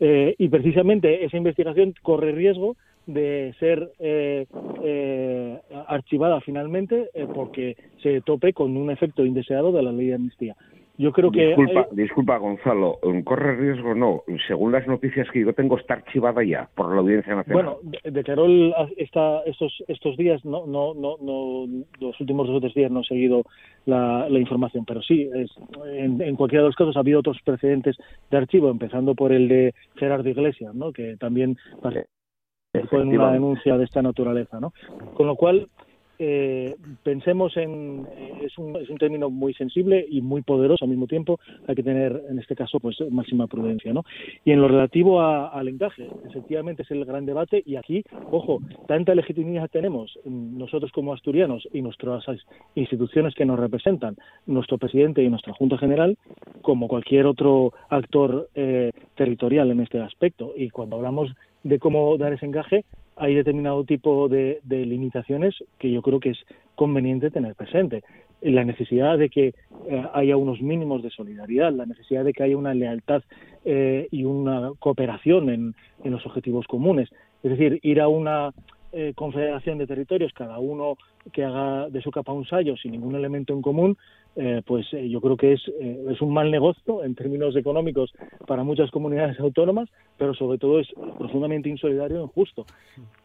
[SPEAKER 4] eh, y precisamente esa investigación corre riesgo de ser eh, eh, archivada finalmente porque se tope con un efecto indeseado de la ley de amnistía. Yo creo que
[SPEAKER 6] disculpa, disculpa Gonzalo, corre riesgo no. Según las noticias que yo tengo está archivada ya por la Audiencia Nacional.
[SPEAKER 4] Bueno, declaró el, esta, estos estos días, no, no, no, no, los últimos dos o tres días no he seguido la, la información, pero sí, es, en, en, cualquiera de los casos ha habido otros precedentes de archivo, empezando por el de Gerardo Iglesias, ¿no? Que también fue en una denuncia de esta naturaleza, ¿no? Con lo cual, eh, pensemos en es un, es un término muy sensible y muy poderoso al mismo tiempo. Hay que tener en este caso pues máxima prudencia no y en lo relativo al encaje efectivamente es el gran debate y aquí ojo tanta legitimidad tenemos nosotros como asturianos y nuestras instituciones que nos representan nuestro presidente y nuestra junta general como cualquier otro actor eh, territorial en este aspecto. Y cuando hablamos de cómo dar ese encaje, hay determinado tipo de, limitaciones que yo creo que es conveniente tener presente. La necesidad de que eh, haya unos mínimos de solidaridad, la necesidad de que haya una lealtad eh, y una cooperación en, los objetivos comunes. Es decir, ir a una eh, confederación de territorios, cada uno que haga de su capa un sallo sin ningún elemento en común, eh, pues eh, yo creo que es, es un mal negocio en términos económicos para muchas comunidades autónomas, pero sobre todo es profundamente insolidario e injusto.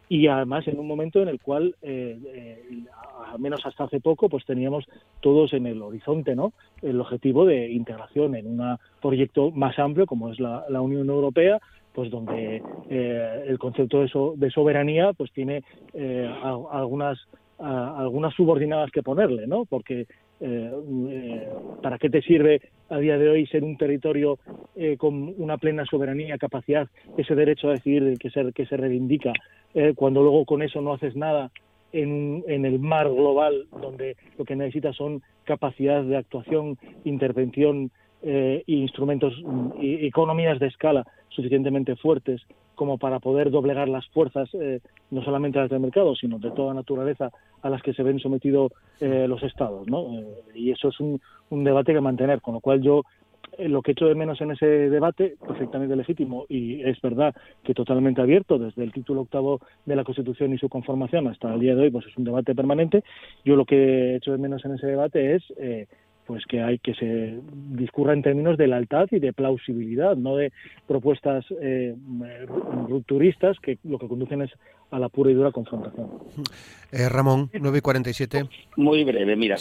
[SPEAKER 4] Y además en un momento en el cual, al menos hasta hace poco, pues teníamos todos en el horizonte ¿no? el objetivo de integración en un proyecto más amplio como es la, Unión Europea, pues donde el concepto de, de, soberanía pues tiene algunas algunas subordinadas que ponerle, ¿no? Porque eh, eh, ¿para qué te sirve a día de hoy ser un territorio eh, con una plena soberanía, capacidad, ese derecho a decidir que se, que se reivindica, cuando luego con eso no haces nada en, en, el mar global, donde lo que necesitas son capacidad de actuación, intervención eh, instrumentos y economías de escala suficientemente fuertes como para poder doblegar las fuerzas, eh, no solamente las del mercado, sino de toda naturaleza a las que se ven sometidos eh, los estados. ¿no? Eh, y eso es un, un, debate que mantener, con lo cual yo lo que echo de menos en ese debate, perfectamente legítimo y es verdad que totalmente abierto desde el título octavo de la Constitución y su conformación hasta el día de hoy, pues es un debate permanente. Yo lo que echo de menos en ese debate es pues que hay que se discurra en términos de lealtad y de plausibilidad, no de propuestas eh, rupturistas que lo que conducen es a la pura y dura confrontación.
[SPEAKER 2] Eh, Ramón, 9 y 47.
[SPEAKER 5] Muy breve, mira,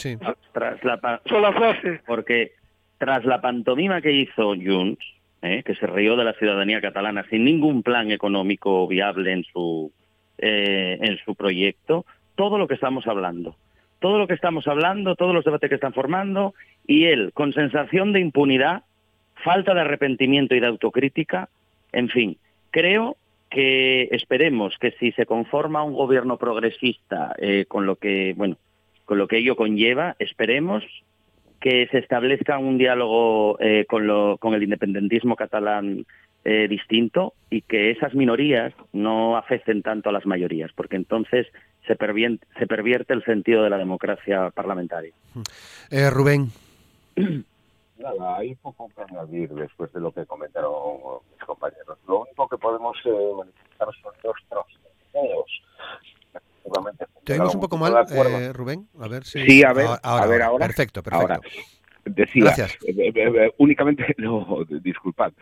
[SPEAKER 5] tras la frase. porque tras la pantomima que hizo Junts, eh, que se rió de la ciudadanía catalana sin ningún plan económico viable en su eh, en su proyecto, todo lo que estamos hablando todo lo que estamos hablando, todos los debates que están formando, y él, con sensación de impunidad, falta de arrepentimiento y de autocrítica, en fin, creo que esperemos que si se conforma un gobierno progresista eh, con lo que, bueno, con lo que ello conlleva, esperemos que se establezca un diálogo eh, con, lo, con el independentismo catalán eh, distinto y que esas minorías no afecten tanto a las mayorías, porque entonces se pervierte, se pervierte el sentido de la democracia parlamentaria.
[SPEAKER 2] Eh, Rubén.
[SPEAKER 6] Nada, hay poco que añadir después de lo que comentaron mis compañeros. Lo único que podemos eh, manifestar son nuestros deseos.
[SPEAKER 2] Te oímos un poco mal, eh, Rubén. A ver si.
[SPEAKER 6] Sí, a ver, a ver ahora.
[SPEAKER 2] Perfecto, perfecto. Ahora,
[SPEAKER 6] Decía, eh, eh, eh, únicamente, no, disculpad,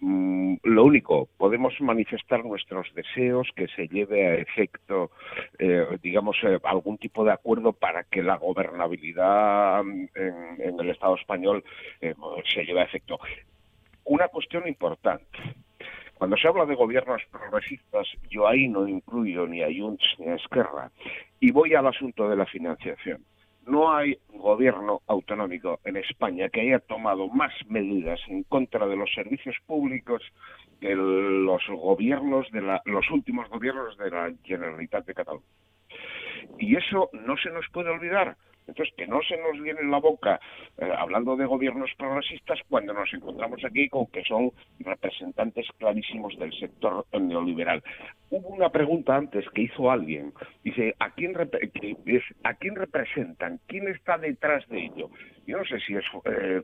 [SPEAKER 6] mm, lo único, podemos manifestar nuestros deseos que se lleve a efecto, digamos, algún tipo de acuerdo para que la gobernabilidad mm, en, el Estado español se lleve a efecto. Una cuestión importante. Cuando se habla de gobiernos progresistas, yo ahí no incluyo ni a Junts ni a Esquerra. Y voy al asunto de la financiación no hay gobierno autonómico en España que haya tomado más medidas en contra de los servicios públicos que los gobiernos de la, los últimos gobiernos de la Generalitat de Cataluña. Y eso no se nos puede olvidar. Entonces, que no se nos viene en la boca eh, hablando de gobiernos progresistas cuando nos encontramos aquí con que son representantes clarísimos del sector neoliberal. Hubo una pregunta antes que hizo alguien. Dice, ¿a quién, ¿a quién representan? ¿Quién está detrás de ello? Yo no sé si es... Eh,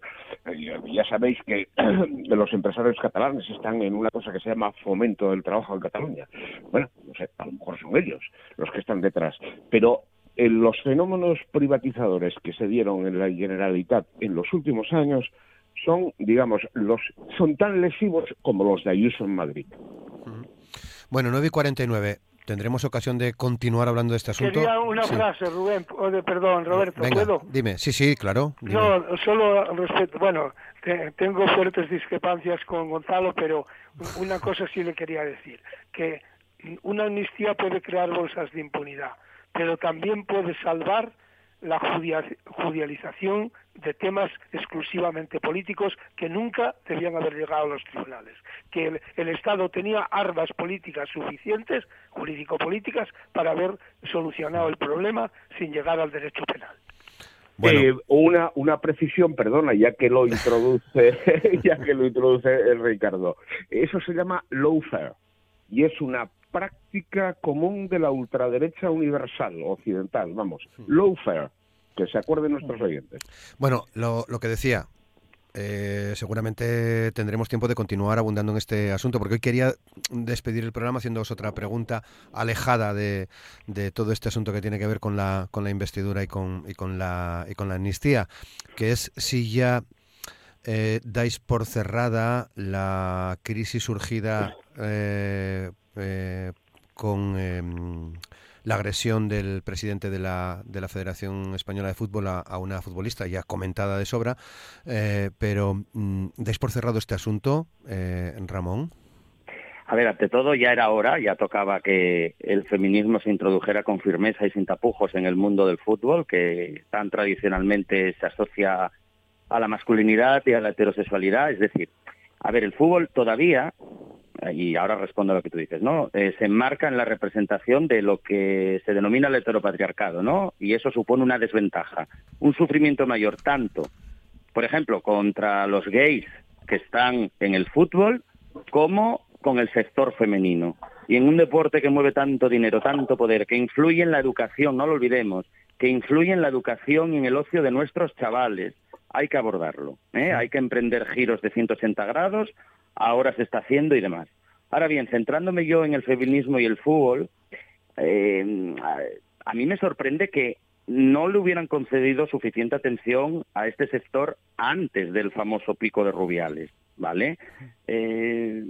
[SPEAKER 6] ya sabéis que los empresarios catalanes están en una cosa que se llama fomento del trabajo en Cataluña. Bueno, no sé, a lo mejor son ellos los que están detrás. Pero los fenómenos privatizadores que se dieron en la Generalitat en los últimos años son, digamos, los son tan lesivos como los de Ayuso en Madrid.
[SPEAKER 2] Bueno, 9 y 49. Tendremos ocasión de continuar hablando de este asunto.
[SPEAKER 3] Quería una frase, Rubén, perdón, Roberto, ¿puedo?
[SPEAKER 2] Dime, sí, sí, claro.
[SPEAKER 3] No, solo respecto, bueno, tengo fuertes discrepancias con Gonzalo, pero una cosa sí le quería decir, que una amnistía puede crear bolsas de impunidad pero también puede salvar la judicialización de temas exclusivamente políticos que nunca debían haber llegado a los tribunales, que el, Estado tenía armas políticas suficientes, jurídico-políticas, para haber solucionado el problema sin llegar al derecho penal.
[SPEAKER 6] Eh, una, una precisión, perdona, ya que lo introduce, ya que lo introduce Ricardo. Eso se llama lawfare y es una práctica común de la ultraderecha universal, occidental, vamos, lawfare, que se acuerden nuestros oyentes.
[SPEAKER 2] Bueno, lo, lo que decía, eh, seguramente tendremos tiempo de continuar abundando en este asunto, porque hoy quería despedir el programa haciéndoos otra pregunta alejada de, de, todo este asunto que tiene que ver con la, con la investidura y con, y con, la, y con la amnistía, que es si ya eh, dais por cerrada la crisis surgida eh, eh, con em, la agresión del presidente de la, de la Federación Española de Fútbol a, una futbolista, ya comentada de sobra, eh, pero mm, ¿dais por cerrado este asunto, eh, Ramón?
[SPEAKER 5] A ver, ante todo ya era hora, ya tocaba que el feminismo se introdujera con firmeza y sin tapujos en el mundo del fútbol, que tan tradicionalmente se asocia a la masculinidad y a la heterosexualidad. Es decir, a ver, el fútbol todavía y ahora respondo a lo que tú dices, ¿no? Eh, se enmarca en la representación de lo que se denomina el heteropatriarcado, ¿no? Y eso supone una desventaja, un sufrimiento mayor tanto por ejemplo, contra los gays que están en el fútbol, como con el sector femenino. Y en un deporte que mueve tanto dinero, tanto poder, que influye en la educación, no lo olvidemos, que influye en la educación y en el ocio de nuestros chavales, hay que abordarlo. ¿eh? Hay que emprender giros de 180 grados, ahora se está haciendo y demás. Ahora bien, centrándome yo en el feminismo y el fútbol, eh, a mí me sorprende que no le hubieran concedido suficiente atención a este sector antes del famoso pico de Rubiales, ¿vale? Eh,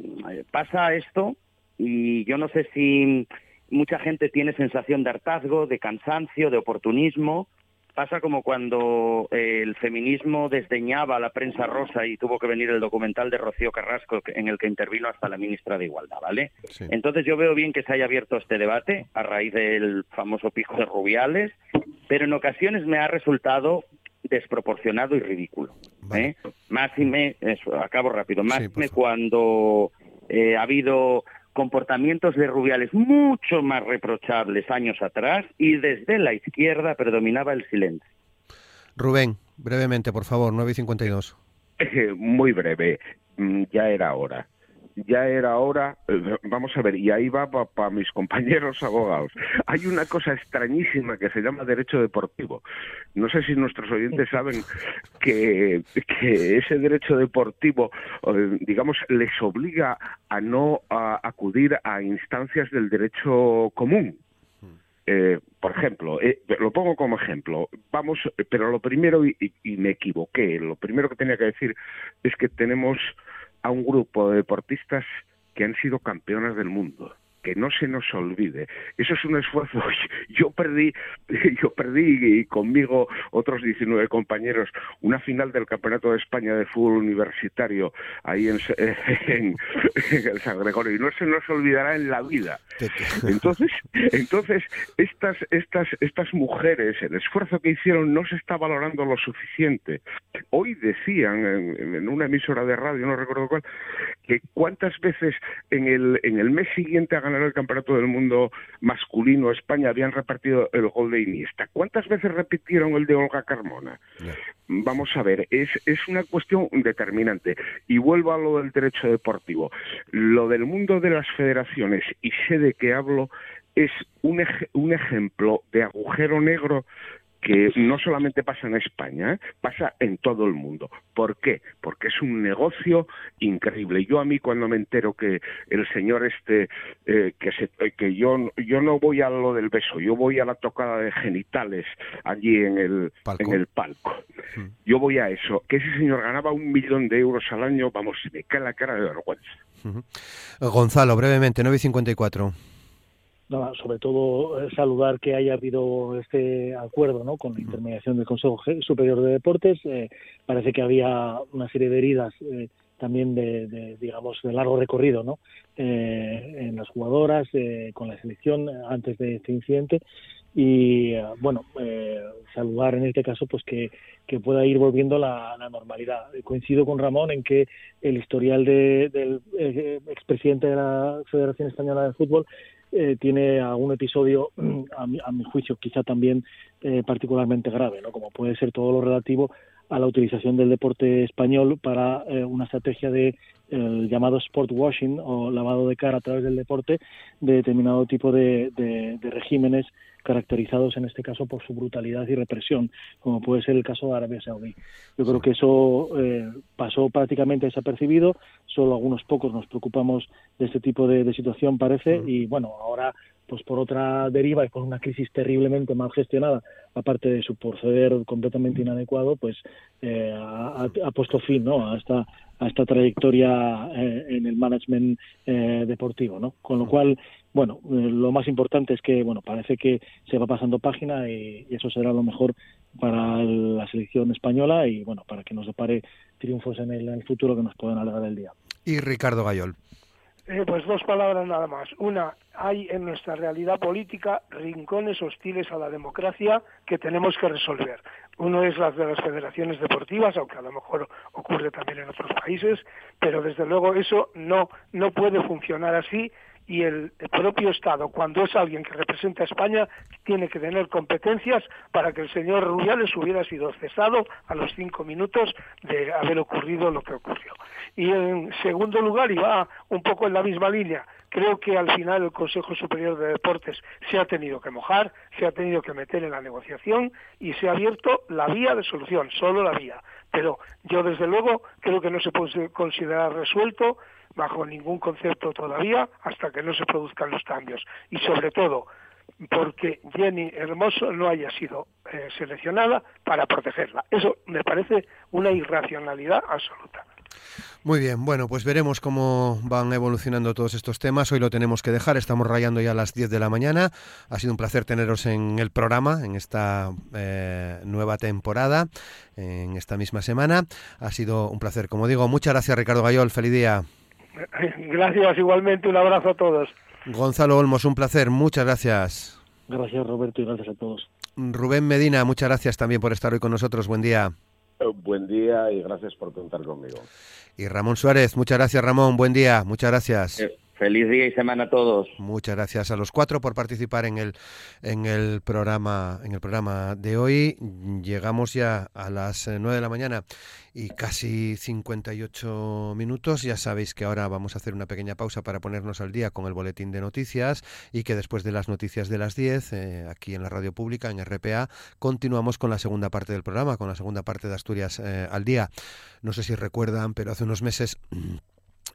[SPEAKER 5] pasa esto y yo no sé si mucha gente tiene sensación de hartazgo, de cansancio, de oportunismo, Pasa como cuando eh, el feminismo desdeñaba a la prensa rosa y tuvo que venir el documental de Rocío Carrasco en el que intervino hasta la ministra de Igualdad, ¿vale? Entonces yo veo bien que se haya abierto este debate a raíz del famoso pico de Rubiales, pero en ocasiones me ha resultado desproporcionado y ridículo. ¿eh? Más y me, eso, acabo rápido, más me cuando eh, ha habido comportamientos de Rubiales mucho más reprochables años atrás y desde la izquierda predominaba el silencio.
[SPEAKER 2] Rubén, brevemente, por favor, 9.52.
[SPEAKER 6] Muy breve, mm, ya era hora ya era hora, eh, vamos a ver, y ahí va para mis compañeros abogados. Hay una cosa extrañísima que se llama derecho deportivo. No sé si nuestros oyentes saben que, ese derecho deportivo, eh, digamos, les obliga a no acudir a instancias del derecho común. Eh, por ejemplo, lo pongo como ejemplo, vamos, pero lo primero, y, me equivoqué, lo primero que tenía que decir es que tenemos a un grupo de deportistas que han sido campeonas del mundo que no se nos olvide. Eso es un esfuerzo. Yo perdí, yo perdí y conmigo otros 19 compañeros una final del Campeonato de España de fútbol universitario ahí en, en, el San Gregorio y no se nos olvidará en la vida. Entonces, entonces estas estas estas mujeres, el esfuerzo que hicieron no se está valorando lo suficiente. Hoy decían en, en una emisora de radio, no recuerdo cuál, que cuántas veces en el en el mes siguiente a ganar el Campeonato del Mundo masculino España habían repartido el gol de Iniesta. ¿Cuántas veces repitieron el de Olga Carmona? Vamos a ver, es, es una cuestión determinante. Y vuelvo a lo del derecho deportivo. Lo del mundo de las federaciones, y sé de qué hablo, es un, un ejemplo de agujero negro que no solamente pasa en España, ¿eh? pasa en todo el mundo. ¿Por qué? Porque es un negocio increíble. Yo a mí cuando me entero que el señor este, eh, que, se, que yo, yo no voy a lo del beso, yo voy a la tocada de genitales allí en el palco. En el palco. Mm. Yo voy a eso. Que ese señor ganaba un millón de euros al año, vamos, se me cae la cara de vergüenza.
[SPEAKER 2] Gonzalo, brevemente, 954
[SPEAKER 4] sobre todo eh, saludar que haya habido este acuerdo ¿no? con la intermediación del Consejo Superior de Deportes. Eh, parece que había una serie de heridas eh, también de, digamos, de largo recorrido ¿no? en las jugadoras, con la selección antes de este incidente. Y bueno, saludar en este caso pues que, que pueda ir volviendo la, la normalidad. Coincido con Ramón en que el historial de, del expresidente de la Federación Española de Fútbol eh, tiene algún episodio, a mi, a mi juicio, quizá también eh, particularmente grave, ¿no? como puede ser todo lo relativo a la utilización del deporte español para eh, una estrategia de el llamado sport washing o lavado de cara a través del deporte de determinado tipo de, de, de regímenes caracterizados en este caso por su brutalidad y represión, como puede ser el caso de Arabia Saudí. Yo creo que eso eh, pasó prácticamente desapercibido, solo algunos pocos nos preocupamos de este tipo de, de situación, parece, y bueno, ahora pues por otra deriva y por una crisis terriblemente mal gestionada, aparte de su proceder completamente inadecuado, pues eh, ha, puesto fin ¿no? a esta a esta trayectoria eh, en el management eh, deportivo, ¿no? Con lo cual, bueno, eh, lo más importante es que, bueno, parece que se va pasando página y, y, eso será lo mejor para la selección española y, bueno, para que nos depare triunfos en el, en el futuro que nos puedan alegrar el día.
[SPEAKER 2] Y Ricardo Gayol.
[SPEAKER 3] Eh, pues dos palabras nada más. Una, hay en nuestra realidad política rincones hostiles a la democracia que tenemos que resolver. Uno es las de las federaciones deportivas, aunque a lo mejor ocurre también en otros países, pero desde luego eso no, no puede funcionar así y el, propio Estado, cuando es alguien que representa a España, tiene que tener competencias para que el señor Rubiales hubiera sido cesado a los cinco minutos de haber ocurrido lo que ocurrió. Y en segundo lugar, y va un poco en la misma línea, creo que al final el Consejo Superior de Deportes se ha tenido que mojar, se ha tenido que meter en la negociación y se ha abierto la vía de solución, solo la vía. Pero yo desde luego creo que no se puede considerar resuelto bajo ningún concepto todavía hasta que no se produzcan los cambios. Y sobre todo, porque Jenny Hermoso no haya sido eh, seleccionada para protegerla. Eso me parece una irracionalidad absoluta.
[SPEAKER 2] Muy bien, bueno, pues veremos cómo van evolucionando todos estos temas. Hoy lo tenemos que dejar, estamos rayando ya a las 10 de la mañana. Ha sido un placer teneros en el programa, en esta eh, nueva temporada, en esta misma semana. Ha sido un placer, como digo. Muchas gracias, Ricardo Gayol. Feliz día.
[SPEAKER 3] Gracias, igualmente. Un abrazo a todos.
[SPEAKER 2] Gonzalo Olmos, un placer. Muchas gracias.
[SPEAKER 4] Gracias, Roberto, y gracias a todos.
[SPEAKER 2] Rubén Medina, muchas gracias también por estar hoy con nosotros. Buen día.
[SPEAKER 6] Eh, buen día y gracias por contar conmigo.
[SPEAKER 2] Y Ramón Suárez, muchas gracias Ramón, buen día, muchas gracias.
[SPEAKER 5] Eh, feliz día y semana a todos.
[SPEAKER 2] Muchas gracias a los cuatro por participar en el en el programa en el programa de hoy. Llegamos ya a las eh, nueve de la mañana y casi 58 minutos. Ya sabéis que ahora vamos a hacer una pequeña pausa para ponernos al día con el boletín de noticias y que después de las noticias de las 10, eh, aquí en la radio pública, en RPA, continuamos con la segunda parte del programa, con la segunda parte de Asturias eh, al día. No sé si recuerdan, pero hace unos meses...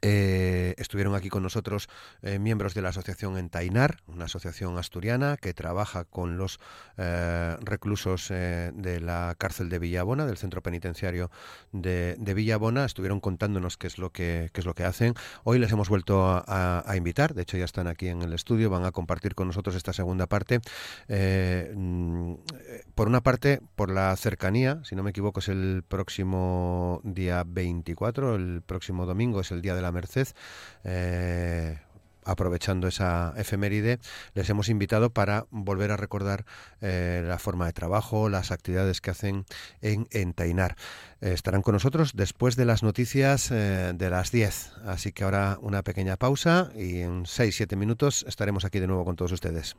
[SPEAKER 2] Eh, estuvieron aquí con nosotros eh, miembros de la asociación Entainar, una asociación asturiana que trabaja con los eh, reclusos de la cárcel de Villabona, del centro penitenciario de, Villabona. Estuvieron contándonos qué es lo que qué es lo que hacen. Hoy les hemos vuelto a, invitar, de hecho ya están aquí en el estudio, van a compartir con nosotros esta segunda parte. Mm, por una parte, por la cercanía, si no me equivoco, es el próximo día 24, el próximo domingo es el día de la Merced. Eh, aprovechando esa efeméride, les hemos invitado para volver a recordar eh, la forma de trabajo, las actividades que hacen en, Entainar. Eh, estarán con nosotros después de las noticias de las 10. Así que ahora una pequeña pausa y en 6-7 minutos estaremos aquí de nuevo con todos ustedes.